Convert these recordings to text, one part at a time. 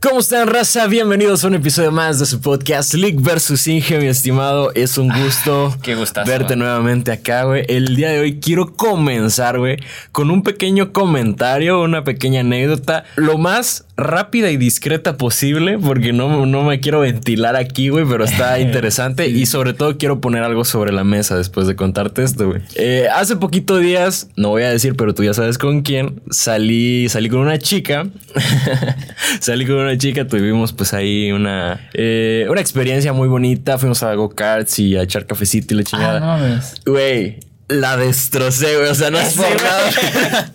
¿Cómo están, raza? Bienvenidos a un episodio más de su podcast League vs. Inge, mi estimado. Es un gusto qué gustazo. verte nuevamente acá, güey. El día de hoy quiero comenzar, güey, con un pequeño comentario, una pequeña anécdota, lo más rápida y discreta posible, porque no, no me quiero ventilar aquí, güey, pero está interesante y sobre todo quiero poner algo sobre la mesa después de contarte esto, güey. Eh, hace poquito días, no voy a decir, pero tú ya sabes con quién, salí, salí con una chica, salí con una chica, tuvimos pues ahí una, eh, una experiencia muy bonita, fuimos a go-karts y a echar cafecito y la chingada. Ah, no. Güey, la destrocé, güey, o sea, no es por nada.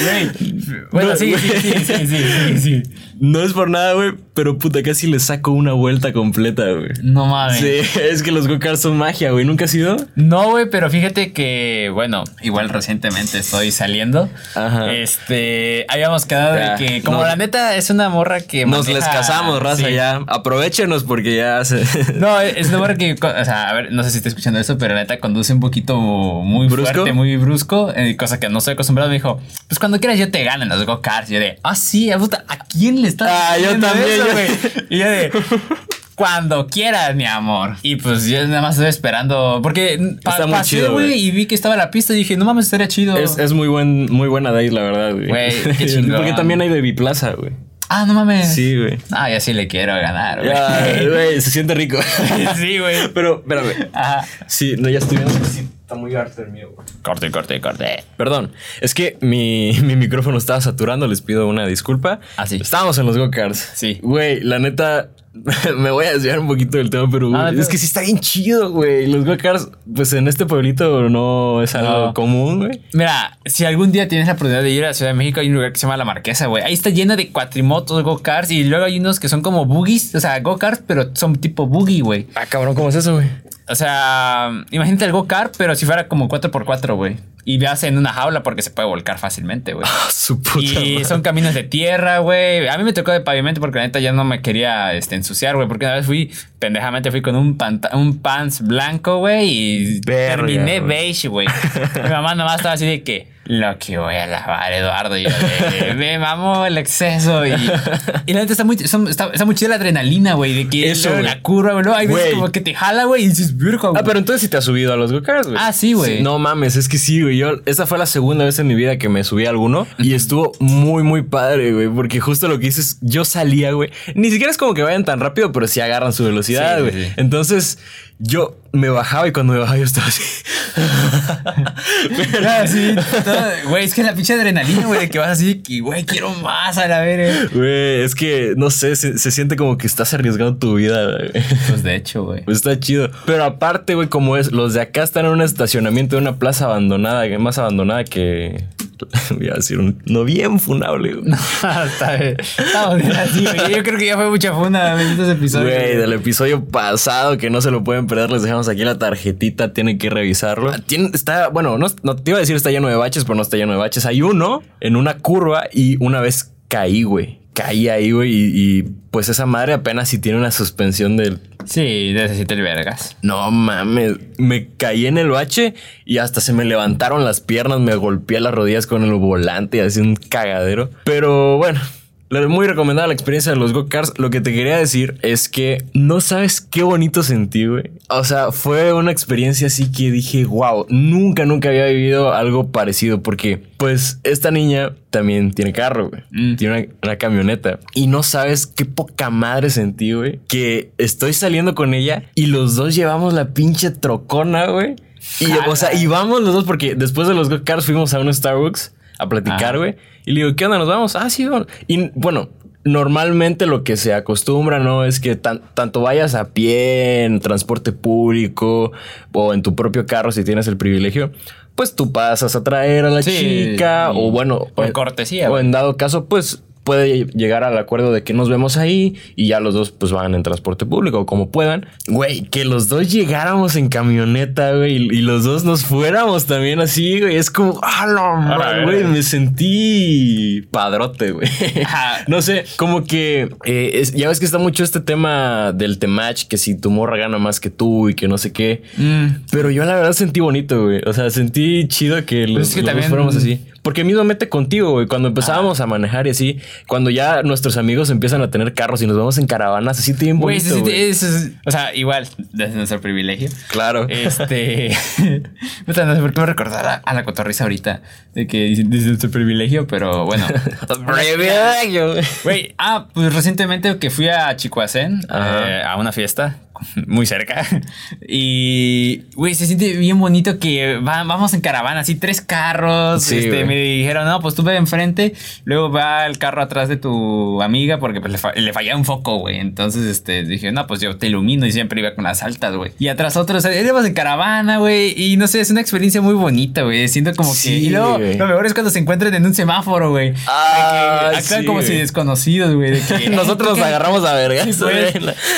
Güey. Bueno, No, sí, sí, sí, sí, sí, sí, sí. No es por nada, güey, pero puta, casi le saco una vuelta completa, güey. No mames. Sí, es que los go-karts son magia, güey. ¿Nunca has ido? No, güey, pero fíjate que, bueno, igual recientemente estoy saliendo. Ajá. Este, habíamos quedado Ya, de que, como la neta es una morra que. Nos maneja- les casamos, raza, sí. ya. Aprovechenos porque ya se... No, es una morra que, o sea, a ver, no sé si está escuchando eso, pero la neta conduce un poquito muy ¿Brusco? fuerte, muy brusco, eh, cosa que no estoy acostumbrado. Me dijo, pues cuando quieras yo te gano en los go-karts. Yo de, ah, sí, puta, ¿a quién le Ah, yo también, eso, yo- güey? Y yo de, cuando quieras, mi amor. Y pues yo nada más estoy esperando, porque pa- Está muy pasé, chido, güey. y vi que estaba la pista y dije, no mames, estaría chido. Es, es muy buen, muy buena date, la verdad, güey. Güey, qué chingón. Porque también hay Baby Plaza, güey. ah, no mames. Sí, güey. Ah, ya sí le quiero ganar, güey. Güey, se siente rico. sí, güey. Pero, espérame. Ajá. Sí, no, ya estoy viendo está muy harto el mío, güey. Corte, corte, corte. Perdón, es que mi, mi micrófono estaba saturando, les pido una disculpa. Ah, sí. Estábamos en los go-karts. Sí. Güey, la neta, me voy a desviar un poquito del tema, pero güey, Ah, es que sí está bien chido, güey. Los go-karts, pues en este pueblito no es algo No. común, güey. Mira, si algún día tienes la oportunidad de ir a la Ciudad de México, hay un lugar que se llama La Marquesa, güey. Ahí está lleno de cuatrimotos, go-karts y luego hay unos que son como boogies, o sea, go-karts, pero son tipo boogie, güey. Ah, cabrón, ¿cómo es eso, güey? O sea, imagínate el go-kart, pero si fuera como 4x4, güey. Y veas en una jaula porque se puede volcar fácilmente, güey. Ah, su puta Y madre. son caminos de tierra, güey. A mí me tocó de pavimento porque la neta ya no me quería este, ensuciar, güey. Porque una vez fui, pendejamente fui con un, un pants blanco, güey. Y Verga, terminé beige, güey. Mi mamá nomás estaba así de que lo que voy a lavar, Eduardo. Y yo me mamó el exceso. Y, y la neta está muy, está, está muy chida la adrenalina, güey. De que Eso, güey. la curva, güey. Hay veces como que te jala, güey. Y dices, virgo, Ah, güey". pero entonces sí te has subido a los go-karts, güey. Ah, sí, güey. no mames, es que sí, güey. Yo, esa fue la segunda vez en mi vida que me subí a alguno y estuvo muy, muy padre, güey. Porque justo lo que dices, yo salía, güey. Ni siquiera es como que vayan tan rápido, pero sí agarran su velocidad, güey. sí, sí. Entonces, yo me bajaba y cuando me bajaba yo estaba así. Ah, sí, todo- Güey, es que la pinche adrenalina, güey, de que vas así, que, güey, quiero más a la verga. Güey, es que, no sé, se, se siente como que estás arriesgando tu vida, güey. Pues de hecho, güey. Pues está chido. Pero aparte, güey, como es, los de acá están en un estacionamiento de una plaza abandonada, más abandonada que. Voy a decir un. No bien funable, güey. Está bien. Estamos bien así, güey. Yo creo que ya fue mucha funda de estos episodios. Güey, del episodio pasado que no se lo pueden perder, les dejamos aquí la tarjetita, tienen que revisarlo. Tiene- está, bueno, no, no te iba a decir está lleno de baches, pero no está lleno de baches. Hay uno en una curva y una vez caí, güey. Caí ahí, güey, y, y, pues esa madre apenas si tiene una suspensión del. Sí, necesito el vergas. No mames, me caí en el bache y hasta se me levantaron las piernas, me golpeé las rodillas con el volante y así un cagadero. Pero bueno, muy recomendada la experiencia de los go-karts. Lo que te quería decir es que no sabes qué bonito sentí, güey. O sea, fue una experiencia así que dije, wow, nunca, nunca había vivido algo parecido porque pues esta niña también tiene carro, güey. Mm. Tiene una, una camioneta. Y no sabes qué poca madre sentí, güey. Que estoy saliendo con ella y los dos llevamos la pinche trocona, güey. Y, o sea, y vamos los dos porque después de los go-karts fuimos a un Starbucks a platicar, güey. Y le digo, ¿qué onda? ¿Nos vamos? Ah, sí, vamos. Y bueno, normalmente lo que se acostumbra, ¿no? Es que tan- tanto vayas a pie, en transporte público o en tu propio carro si tienes el privilegio, pues tú pasas a traer a la Sí, chica o bueno... por cortesía, O en dado caso, pues puede llegar al acuerdo de que nos vemos ahí y ya los dos pues van en transporte público o como puedan. Güey, que los dos llegáramos en camioneta, güey, y, los dos nos fuéramos también así, güey. Es como, ah, no, güey, me sentí padrote, güey. No sé, como que eh, es- ya ves que está mucho este tema del temach, que si tu morra gana más que tú y que no sé qué. Mm. Pero yo la verdad sentí bonito, güey. O sea, sentí chido que los, es que los dos fuéramos así. Porque mismo mete contigo, güey. Cuando empezábamos a manejar y así, cuando ya nuestros amigos empiezan a tener carros y nos vamos en caravanas, así bien bonito, sí, sí, güey. eso es- o sea, igual, desde nuestro privilegio. Claro. Este. No sé por qué me recordar a, la cotorriza ahorita. De que desde nuestro privilegio, pero bueno. Privilegio, güey. Ah, pues recientemente que fui a Chicoacén eh, a una fiesta muy cerca. Y, güey, se siente bien bonito que va- vamos en caravana, así tres carros. Sí, este, me dijeron, no, pues tú ve enfrente, luego va el carro atrás de tu amiga porque pues, le, fa- le fallaba un foco, güey. Entonces, este, dije, no, pues yo te ilumino y siempre iba con las altas, güey. Y atrás otros, o sea, íbamos en caravana, güey. Y no sé, es una experiencia muy bonita, güey. Siento como que. Y luego, lo mejor es cuando se encuentran en un semáforo, güey. Ah, actúan sí, como si desconocidos, güey. de Nosotros "Eh, nos ¿qué?". agarramos a vergas.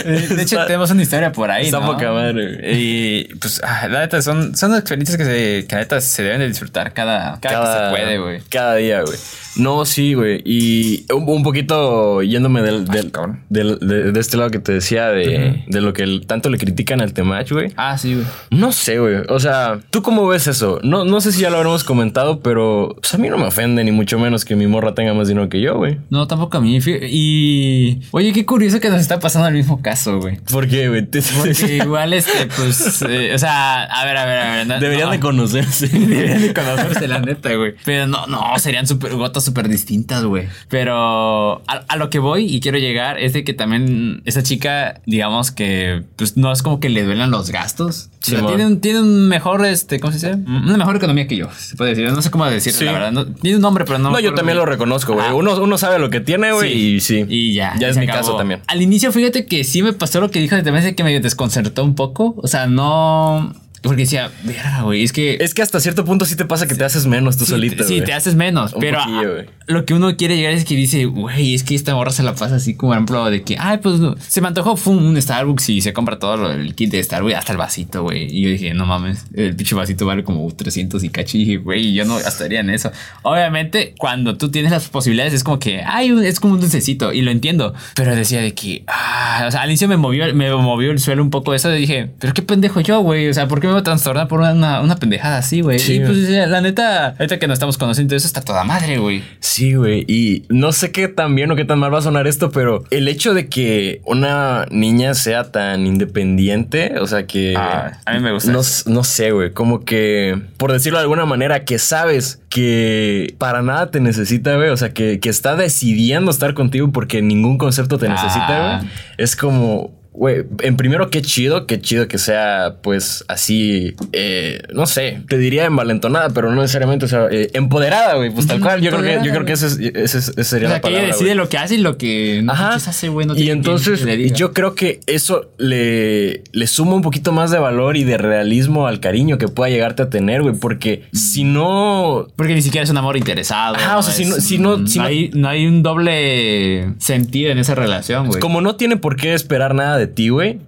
De hecho, tenemos una historia por ahí, está ¿no? poca madre, güey. Y pues, ah, la neta, son, son experiencias que, se, que la neta se deben de disfrutar cada, cada, que se puede, güey. Cada día, güey. No, sí, güey. Y un, un poquito yéndome del, del- del- de, de este lado que te decía de, de lo que el- tanto le critican al Temach, güey. Ah, sí, güey. No sé, güey. O sea, ¿tú cómo ves eso? No, no sé si ya lo habremos comentado, pero pues, a mí no me ofende, ni mucho menos que mi morra tenga más dinero que yo, güey. No, tampoco a mí. Y. Oye, qué curioso que nos está pasando el mismo caso, güey. ¿Por qué, güey? Porque igual, este, pues. eh, o sea, a ver, a ver, a ver. no- Deberían no. de conocerse. Deberían de conocerse, la neta, güey. Pero no, no, serían super, gotas súper distintas, güey. Pero a, a lo que voy y quiero llegar es de que también esa chica, digamos que, pues no es como que le duelan los gastos. O sea, Simón. tiene, un, tiene un mejor, este, ¿cómo se dice? Una mejor economía que yo, se puede decir. No sé cómo decirlo, Sí. la verdad. No- tiene un nombre, pero no. No, yo también lo reconozco, güey. Ah. Uno, uno sabe lo que tiene, güey, y sí. Y ya. Ya es mi acabó. caso también. Al inicio, fíjate que sí me pasó lo que dijo de también que me desconcertó un poco. O sea, no. Porque decía, verga, güey, es que. Es que hasta cierto punto sí te pasa que te haces menos tú Sí, solito, Sí, te haces menos. Un pero a- lo que uno quiere llegar es que dice, güey, es que esta morra se la pasa así como, por ejemplo, de que, ay, pues no, se me antojó fum, un Starbucks y se compra todo el kit de Starbucks, hasta el vasito, güey. Y yo dije, no mames, el pinche vasito vale como 300 y dije, güey, yo no gastaría en eso. Obviamente, cuando tú tienes las posibilidades, es como que, ay, es como un dulcecito y lo entiendo. Pero decía de que, ah, o sea, al inicio me movió, me movió el suelo un poco eso. Y dije, pero qué pendejo yo, güey. O sea, ¿por qué voy a trastornar por una, una pendejada así, güey? Sí, y pues, güey. la neta, ahorita que nos estamos conociendo, eso está toda madre, güey. Sí, güey. Y no sé qué tan bien o qué tan mal va a sonar esto, pero el hecho de que una niña sea tan independiente, o sea que. Ah, a mí me gusta No, no sé, güey. Como que, por decirlo de alguna manera, que sabes que para nada te necesita, güey. O sea, que, que está decidiendo estar contigo porque ningún concepto te necesita, Ah. güey. Es como. Güey, en primero, qué chido, qué chido que sea, pues, así, eh, no sé, te diría envalentonada, pero no necesariamente, o sea, eh, empoderada, güey, pues tal cual. Yo creo que, yo creo que ese, es- ese es- esa sería O sea, la que ella palabra. decide güey. lo que hace y lo que no Ajá. hace, güey. no y entonces yo creo que eso le, le suma un poquito más de valor y de realismo al cariño que pueda llegarte a tener, güey, porque si no, Porque ni siquiera es un amor interesado. Ajá, o sea, si no- si no- si no- hay, no hay un doble sentido en esa relación, güey. como no tiene por qué esperar nada de ti, güey.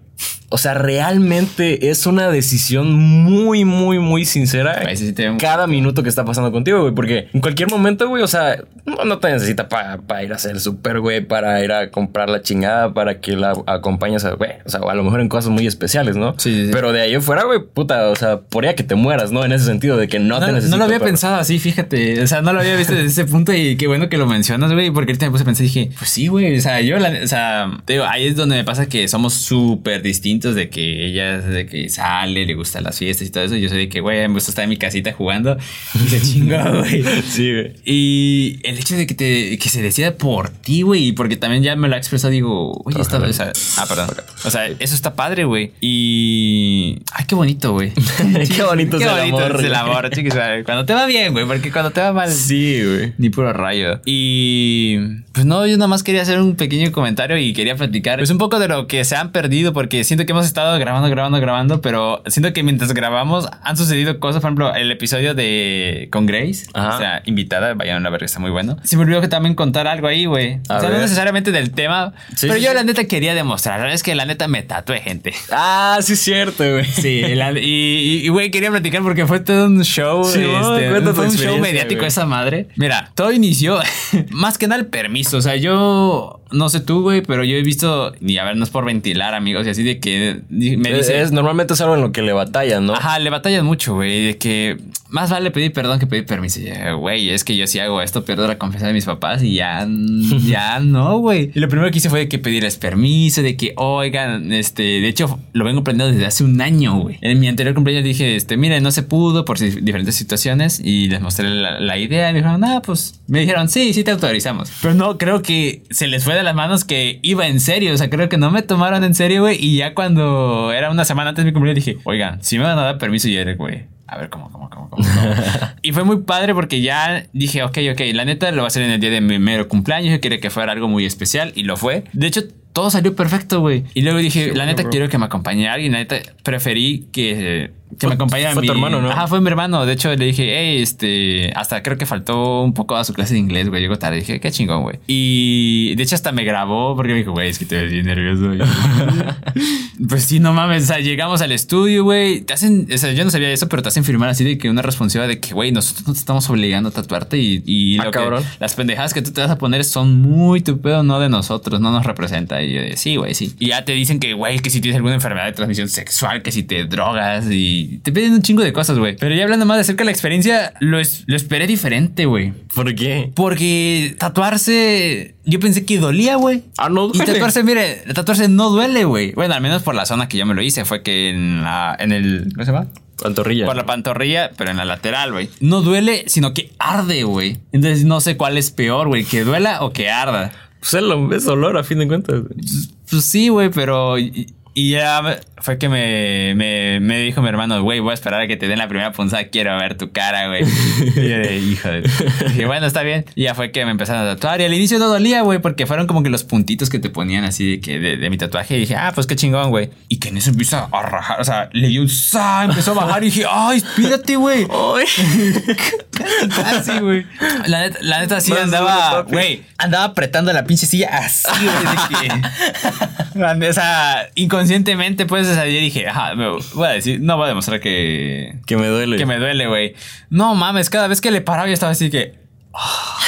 O sea, realmente es una decisión muy, muy, muy sincera. Sí cada minuto que está pasando contigo, güey. Porque en cualquier momento, güey, o sea, no, no te necesita para ir a hacer el súper, güey, para ir a comprar la chingada, para que la acompañes a, güey, o sea, a lo mejor en cosas muy especiales, ¿no? Sí, sí, sí. Pero de ahí fuera, güey, puta, o sea, podría que te mueras, ¿no? En ese sentido, de que no, No, te no necesita. lo había pensado así, fíjate. O sea, no lo había visto desde ese punto y qué bueno que lo mencionas, güey. Porque ahorita me puse a pensar y dije, pues sí, güey. O sea, yo, la- o sea, te digo, ahí es donde me pasa que somos súper distintos de que ella de que sale, le gustan las fiestas y todo eso. Yo soy de que, güey, me gusta estar en mi casita jugando y se chinga, güey. Sí, güey. Y el hecho de que te que se decida por ti, güey, porque también ya me lo ha expresado, digo, oye, está, o sea, ah, perdón. O sea, eso está padre, güey. Y ay, qué bonito, güey. Qué bonito qué es el bonito amor, es el amor, chicos. Cuando te va bien, güey, porque cuando te va mal Sí, güey. ni puro rayo. Y pues no, yo nada más quería hacer un pequeño comentario y quería platicar pues un poco de lo que se han perdido porque siento que hemos estado grabando, grabando, grabando, pero siento que mientras grabamos han sucedido cosas, por ejemplo, el episodio de con Grace, Ajá. o sea, invitada, vayan a ver está muy bueno. Se me olvidó que también contar algo ahí, güey. O sea, no necesariamente del tema, Sí, pero sí, yo sí. la neta quería demostrar, la verdad es que la neta me tatué gente. Ah, sí es cierto, güey. Sí, la- y, güey, quería platicar porque fue todo un show. No, este, fue un show mediático güey. esa madre. Mira, todo inició más que nada el permiso. O sea, yo no sé tú, güey, pero yo he visto, y a ver, no es por ventilar, amigos, y así de que me dice... Es, normalmente es algo en lo que le batallan, ¿no? Ajá, le batallan mucho, güey, de que más vale pedir perdón que pedir permiso. Y, Güey, es que yo sí hago esto, pierdo la confianza de mis papás y ya, ya no, güey. Y lo primero que hice fue de que pedirles permiso, de que, oigan, este, de hecho, lo vengo aprendiendo desde hace un año, güey. En mi anterior cumpleaños dije, este, mire, no se pudo por diferentes situaciones y les mostré la, idea y me dijeron, ah, pues, me dijeron, sí, sí te autorizamos. Pero no, creo que se les fue de las manos que iba en serio, o sea, creo que no me tomaron en serio, güey, y ya cuando era una semana antes de mi cumpleaños dije, oigan, si me van a dar permiso, y era, güey, a ver cómo, cómo, cómo, cómo. y fue muy padre porque ya dije, ok, ok, la neta lo va a hacer en el día de mi mero cumpleaños. Yo quería que fuera algo muy especial y lo fue. De hecho, todo salió perfecto, güey. Y luego dije, la neta quiero que me acompañe alguien. La neta preferí que que me acompañara fue mi tu hermano, ¿no? Ajá, fue mi hermano. De hecho, le dije, hey, este, hasta creo que faltó un poco a su clase de inglés, güey. Llegó tarde. Dije, qué chingón, güey. Y de hecho, hasta me grabó porque me dijo, güey, es que te ves bien nervioso. pues sí, no mames. O sea, llegamos al estudio, güey. Te hacen, o sea, yo no sabía eso, pero te hacen firmar así de que una responsabilidad de que, güey, nosotros no te estamos obligando a tatuarte y, y ah, cabrón. las pendejadas que tú te vas a poner son muy tu pedo, no de nosotros, no nos representa. Y yo de, sí, güey, sí. Y ya te dicen que, güey, que si tienes alguna enfermedad de transmisión sexual, que si te drogas y te piden un chingo de cosas, güey. Pero ya hablando más de acerca de la experiencia, lo, lo esperé diferente, güey. ¿Por qué? Porque tatuarse, yo pensé que dolía, güey. Ah, no duele. Y tatuarse, mire, tatuarse no duele, güey. Bueno, al menos por la zona que yo me lo hice, fue que en la, en el, ¿cómo se llama? Pantorrilla. Por la pantorrilla, pero en la lateral, güey. No duele, sino que arde, güey. Entonces no sé cuál es peor, güey. Que duela o que arda. Pues es, dolor, a fin de cuentas. Pues sí, güey, pero y ya fue que me, me, me dijo mi hermano, güey, voy a esperar a que te den la primera punzada, quiero ver tu cara, güey. y yo de, hijo de... dije, bueno, está bien. Y ya fue que me empezaron a tatuar. Y al inicio no dolía, güey, porque fueron como que los puntitos que te ponían así de, que de, mi tatuaje. Y dije, ah, pues qué chingón, güey. Y que en eso empieza a rajar, o sea, le dio un sa, empezó a bajar y dije, ay, espírate, güey. casi, güey. La neta, la neta sí andaba, güey, andaba apretando la pinche silla así, güey. o sea, inconscientemente, pues, o sea, yo dije, ajá, voy a decir, no voy a demostrar que. Que me duele. Que me duele, güey. No mames, cada vez que le paraba yo estaba así que. Ah,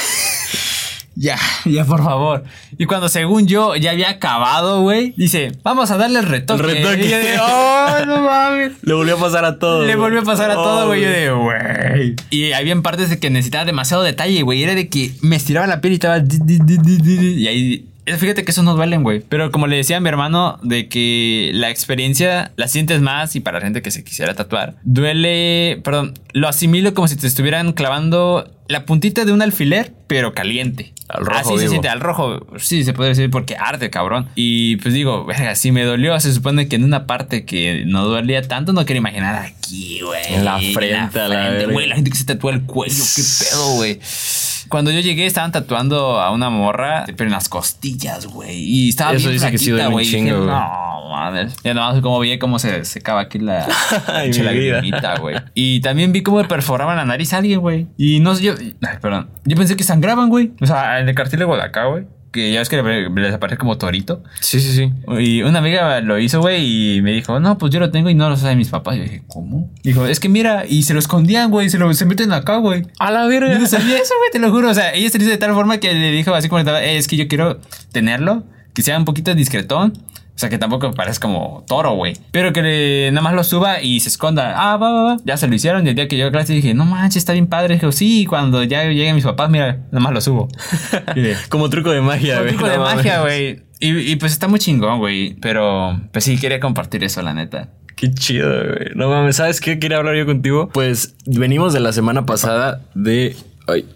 ya, ya, por favor. Y cuando según yo ya había acabado, güey, dice, vamos a darle el retoque. El retoque. Y yo de, oh, no mames. Le volvió a pasar a todo. Le volvió a pasar a todo, güey. Yo de, güey. Y había partes de que necesitaba demasiado detalle, güey. Era de que me estiraba la piel y estaba. Y ahí Fíjate que eso no duelen, güey. Pero como le decía a mi hermano, de que la experiencia la sientes más y para la gente que se quisiera tatuar, duele, perdón, lo asimilo como si te estuvieran clavando la puntita de un alfiler, pero caliente. Al rojo. Así se siente, al rojo. Sí, se puede decir porque arde, cabrón. Y pues digo, verga, si me dolió, se supone que en una parte que no dolía tanto, no quiero imaginar aquí, güey. En la frente, la, la Güey, la gente que se tatúa el cuello, qué pedo, güey. Cuando yo llegué, estaban tatuando a una morra, pero en las costillas, güey. Y estaba Eso bien dice que sí güey. No, madre. Ya nomás como vi cómo se secaba aquí la, la güey. Y también vi cómo perforaban la nariz a alguien, güey. Y no sé, yo. Ay, perdón. Yo pensé que sangraban, güey. O sea, en el cartílago de acá, güey que ya ves que les aparece como torito. Sí, sí, sí. Y una amiga lo hizo, güey, y me dijo, no, pues yo lo tengo y no lo saben mis papás. Yo dije, ¿cómo? Dijo, es que mira, y se lo escondían, güey, se lo se meten acá, güey. A la verga. Yo no sabía eso, güey, te lo juro. O sea, ella se hizo de tal forma que le dijo así como, eh, es que yo quiero tenerlo, que sea un poquito discretón o sea, que tampoco parece como toro, güey. Pero que nada más lo suba y se esconda. Ah, va, va, va. Ya se lo hicieron. Y el día que yo a clase dije, no manches, está bien padre. Dije, sí, cuando ya lleguen mis papás, mira, nada más lo subo. como truco de magia, güey. Truco de magia, güey. Y, y, pues está muy chingón, güey. Pero pues sí, quería compartir eso, la neta. Qué chido, güey. No mames, ¿sabes qué quería hablar yo contigo? Pues venimos de la semana pasada de. Ay,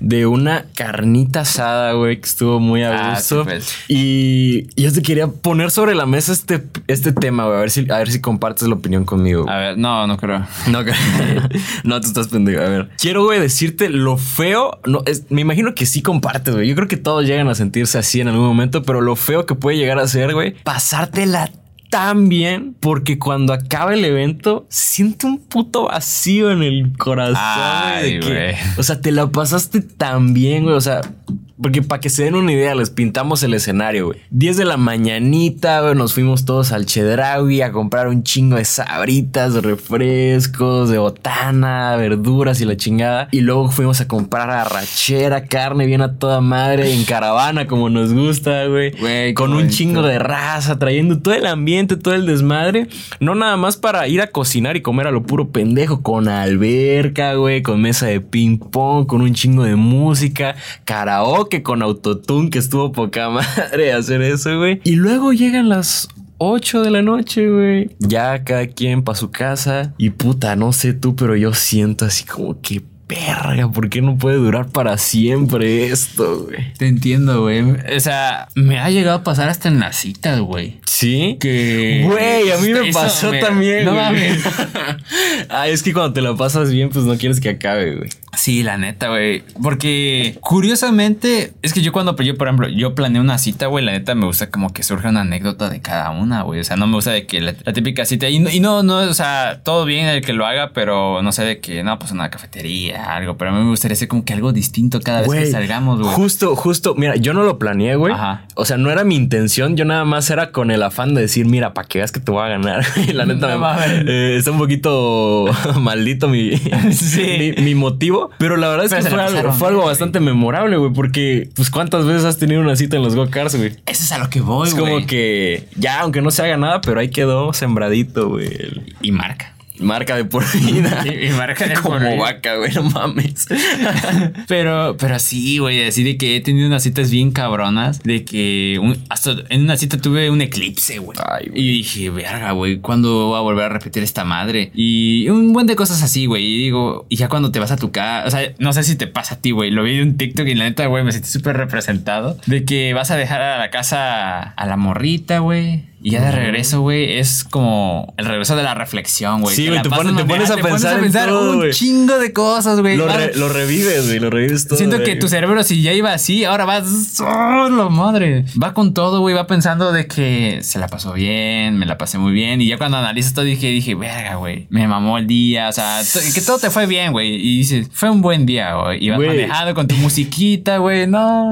de una carnita asada, güey, que estuvo muy a ah, gusto. Pues. y yo te quería poner sobre la mesa este, este tema, güey, a ver si, a ver si compartes la opinión conmigo. A ver, no, no creo. No, no, tú estás pendejo. A ver, quiero, güey, decirte lo feo. No, me imagino que sí compartes, güey. Yo creo que todos llegan a sentirse así en algún momento, pero lo feo que puede llegar a ser, güey, pasarte la tan bien porque cuando acaba el evento siento un puto vacío en el corazón. Ay, güey. o sea, te la pasaste tan bien, güey. O sea, porque para que se den una idea, les pintamos el escenario, güey. 10 de la mañanita, güey, nos fuimos todos al Chedraui a comprar un chingo de sabritas, de refrescos, de botana, verduras y la chingada. Y luego fuimos a comprar arrachera, carne bien a toda madre, en caravana, como nos gusta, güey. Güey, Con un chingo de raza, trayendo todo el ambiente, todo el desmadre. No nada más para ir a cocinar y comer a lo puro pendejo, con alberca, güey, con mesa de ping pong, con un chingo de música, karaoke con autotune, que estuvo poca madre hacer eso, güey. Y luego llegan las 8 de la noche, güey. Ya cada quien para su casa. Y puta, no sé tú, pero yo siento así como que... Verga, ¿por qué no puede durar para siempre esto, güey? Te entiendo, güey. O sea, me ha llegado a pasar hasta en las citas, güey. ¿Sí? Que. Güey, a mí me Eso pasó me- también. No güey. mames. ah, es que cuando te la pasas bien, pues no quieres que acabe, güey. Sí, la neta, güey. Porque curiosamente, es que yo cuando yo, por ejemplo, yo planeo una cita, güey, la neta me gusta como que surja una anécdota de cada una, güey. O sea, no me gusta de que la, la típica cita. Y no, y no, no, o sea, todo bien el que lo haga, pero no sé de que, no, pues una cafetería, algo. Pero a mí me gustaría hacer como que algo distinto cada vez que salgamos, güey. Justo, justo, mira, yo no lo planeé, güey. Ajá. O sea, no era mi intención, yo nada más era con el afán de decir, mira, para que veas que te voy a ganar. Y la neta, No me- mames. eh, está un poquito maldito mi, Sí. mi, mi motivo. Pero la verdad es Pero que fue algo, pasaron fue algo bien, güey. bastante memorable, güey, porque, pues, ¿cuántas veces has tenido una cita en los go-karts, güey? Eso es a lo que voy, Es güey. como que ya, aunque no se haga nada, pero ahí quedó sembradito, güey. Y marca. Marca de por vida. Y- y marca de por Como vida. vaca, güey, no mames. Pero, pero sí, güey, así de que he tenido unas citas bien cabronas, de que un- hasta en una cita tuve un eclipse, güey. Y dije, verga, güey, ¿cuándo voy a volver a repetir esta madre? Y un buen de cosas así, güey. Y digo, y ya cuando te vas a tu casa, o sea, no sé si te pasa a ti, güey. Lo vi de un TikTok y la neta, güey, me sentí súper representado. De que vas a dejar a la casa a la morrita, güey. Y ya de regreso, güey, es como el regreso de la reflexión, güey. Sí, güey, te pones- te pones a pensar en todo, un güey. chingo de cosas, güey. Lo, Vas- re- lo revives, güey, lo revives todo. Siento que tu cerebro, si ya iba así, ahora vas. ¡Oh, la madre! Va con todo, güey. Va pensando de que se la pasó bien, me la pasé muy bien. Y ya cuando analizas todo, dije, dije, verga, güey. Me mamó el día. O sea, que todo te fue bien, güey. Y dices, fue un buen día, güey. Ibas Güey. manejando con tu musiquita, güey. No.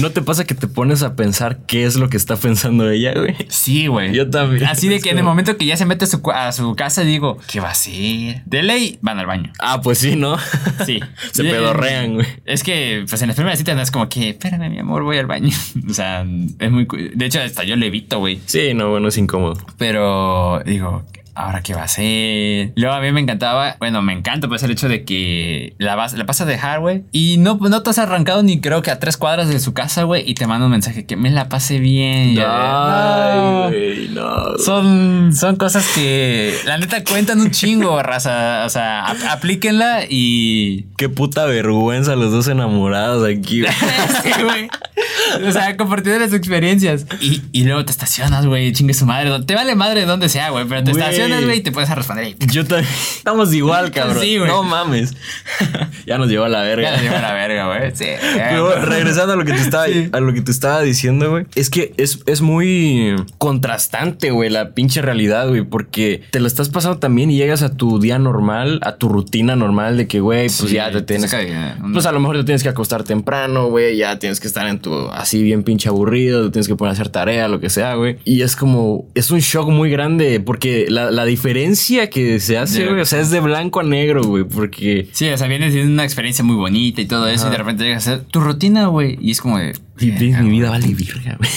¿No te pasa que te pones a pensar qué es lo que está pensando ella, güey? Sí, güey. Yo también. Así de que en el momento que ya se mete a su, a su casa, digo, ¿qué va a hacer? De ley, van al baño. Ah, pues sí, ¿no? Sí. Se pedorrean, güey. Es que, pues en las primeras citas no es como que, espérame, mi amor, voy al baño. o sea, es muy. De hecho, hasta yo le evito, güey. Sí, no, bueno, es incómodo. Pero digo, ¿ahora qué va a hacer? Luego a mí me encantaba, bueno, me encanta pues el hecho de que la, vas, la pasas a dejar, güey. Y no, no te has arrancado ni creo que a tres cuadras de su casa, güey. Y te manda un mensaje que me la pasé bien. De, "No". güey, no. Son, son cosas que la neta cuentan un chingo, raza. O sea, ap- aplíquenla y Qué puta vergüenza los dos enamorados aquí, güey. Sí. O sea, compartiendo las experiencias. Y, y luego te estacionas, güey, chingue su madre. Te vale madre donde sea, güey, pero te Güey. estacionas, güey, y te puedes a responder. "Ey, Yo también. Estamos igual, cabrón. Sí, güey. No mames. ya nos llevó a la verga. Ya nos lleva a la verga, güey. Sí. Pero bueno, regresando a lo que te estaba, Sí. a lo que te estaba diciendo, güey. Es que es, es muy contrastante, güey, la pinche realidad, güey. Porque te lo estás pasando también y llegas a tu día normal, a tu rutina normal de que, güey, pues Sí, ya te tienes. de- Pues a lo mejor te tienes que acostar temprano, güey. Ya tienes que estar en tu así bien pinche aburrido. Te tienes que poner a hacer tarea, lo que sea, güey. Y es como, es un shock muy grande porque la, la diferencia que se hace, güey, o sea, es de blanco a negro, güey. Porque Sí, o sea, vienes de una experiencia muy bonita y todo eso, y de repente llegas a hacer tu rutina, güey. Y es como de. mi, vida vale virga, güey.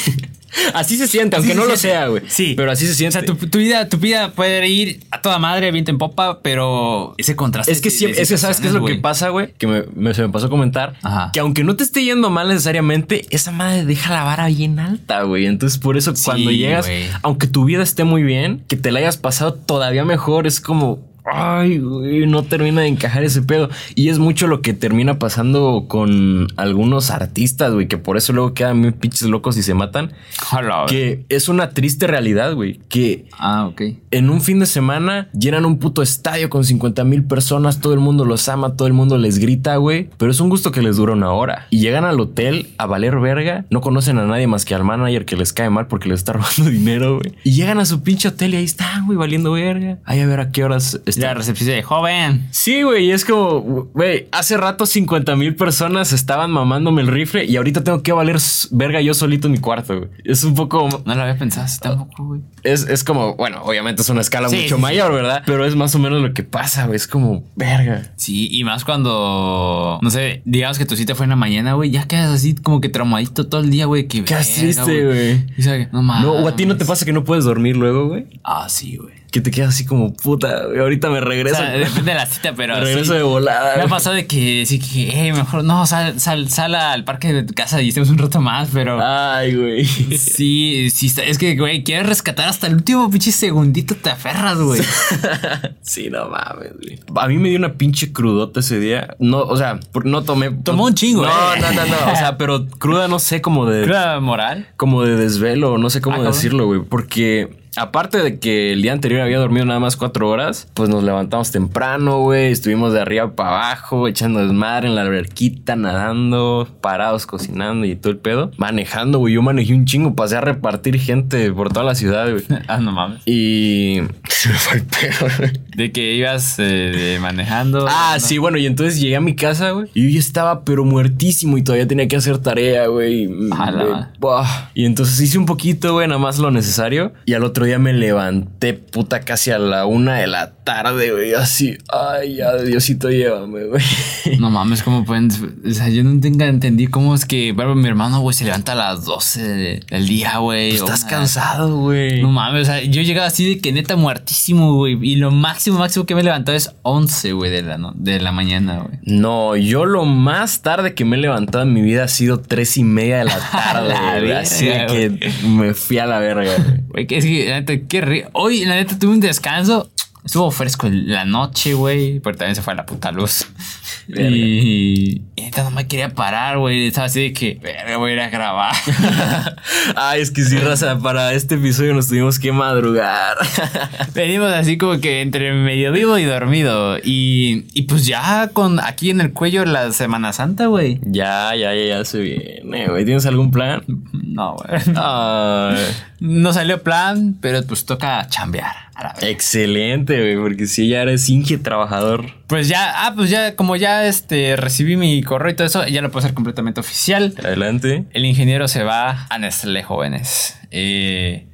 Así se siente, aunque no se lo siente. sea, güey. Sí. Pero así se O siente. sea, tu, tu vida, tu vida puede ir a toda madre, viento en popa, pero ese contraste. Es que siempre, es que sabes qué es lo que pasa, güey, que me, me- se me pasó a comentar, Ajá. que aunque no te esté yendo mal necesariamente, esa madre deja la vara bien alta, güey. Entonces por eso Sí, cuando llegas, aunque tu vida esté muy bien, que te la hayas pasado todavía mejor, es como, ay, güey, no termina de encajar ese pedo. Y es mucho lo que termina pasando con algunos artistas, güey, que por eso luego quedan muy pinches locos y se matan. Que es una triste realidad, güey, que Ah, ok. en un fin de semana llenan un puto estadio con 50 mil personas, todo el mundo los ama, todo el mundo les grita, güey, pero es un gusto que les dura una hora. Y llegan al hotel a valer verga, no conocen a nadie más que al manager que les cae mal porque les está robando dinero, güey. Y llegan a su pinche hotel y ahí están, güey, valiendo verga. Ahí a ver a qué horas La recepción de joven. Sí, güey, y es como, güey, hace rato 50 mil personas estaban mamándome el rifle y ahorita tengo que valer verga yo solito en mi cuarto, güey. Es un poco... No lo había pensado así tampoco, güey. Es, es como, bueno, obviamente es una escala Sí, mucho sí, mayor, ¿verdad? Pero es más o menos lo que pasa, güey. Es como, verga. Sí, y más cuando, no sé, digamos que tu cita fue en la mañana, güey, ya quedas así como que traumadito todo el día, güey. Que Qué triste, güey. No mames. No, o a ti no te pasa que no puedes dormir luego, güey. Ah, sí, güey. Que te quedas así como, puta, ahorita me O regreso. sea, depende de la cita, pero. me regreso sí. de volada. Me ha pasado de que sí que, hey, mejor no, sal, sal, sal al parque de tu casa y estemos un rato más, pero. Ay, güey. Sí, sí, es que, güey, quieres rescatar hasta el último pinche segundito, te aferras, güey. sí, no mames, güey. A mí me dio una pinche crudota ese día. No, o sea, no tomé. Tomó un chingo, No, eh. no, no, no. O sea, pero cruda no sé cómo de. Cruda moral. como de desvelo, no sé cómo Ah, decirlo, güey. Porque aparte de que el día anterior había dormido nada más cuatro horas, pues nos levantamos temprano, güey. Estuvimos de arriba para abajo, echando desmadre en la alberquita, nadando, parados, cocinando y todo el pedo. Manejando, güey. Yo manejé un chingo, pasé a repartir gente por toda la ciudad, güey. Ah, no mames. Y se me fue el pedo, güey. De que ibas eh, manejando. Ah, ¿no? sí, bueno, y entonces llegué a mi casa, güey. Y yo ya estaba, pero muertísimo y todavía tenía que hacer tarea, güey. y buah. Y entonces hice un poquito, güey, nada más lo necesario. Y al otro día me levanté, puta, casi a la una de la tarde, güey. Así, ay, ya, Diosito, llévame, güey. No mames, ¿cómo pueden? O sea, yo no tengo entendí cómo es que, bueno, mi hermano, güey, se levanta a las 12 de- del día, güey. Pues estás una- cansado, güey. No mames, o sea, yo llegaba así de que neta muertísimo, güey. Y lo máximo, máximo que me he levantado es 11, güey, de la, no- de la mañana, güey. No, yo lo más tarde que me he levantado en mi vida ha sido tres y media de la tarde. la güey. verga, Así de güey. que me fui a la verga, güey. Güey, que es que, neta, qué. Hoy, la neta, tuve un descanso. Estuvo fresco la noche, güey. Pero también se fue a la puta luz. Y, y no me quería parar, güey. Estaba así de que, verga, voy a ir a grabar. Ay, es que sí, raza, para este episodio nos tuvimos que madrugar. Venimos así como que entre medio vivo y dormido. Y, y pues ya con aquí en el cuello la Semana Santa, güey. ya, ya, ya, ya se viene, güey. ¿Tienes algún plan? No, güey. Ay, No salió plan, pero pues toca chambear. La excelente, güey, porque si ya eres Inge trabajador. Pues ya, ah, pues ya, como ya este recibí mi correo y todo eso, ya lo puedo hacer completamente oficial. Adelante. El ingeniero se va a Nestlé jóvenes. Eh,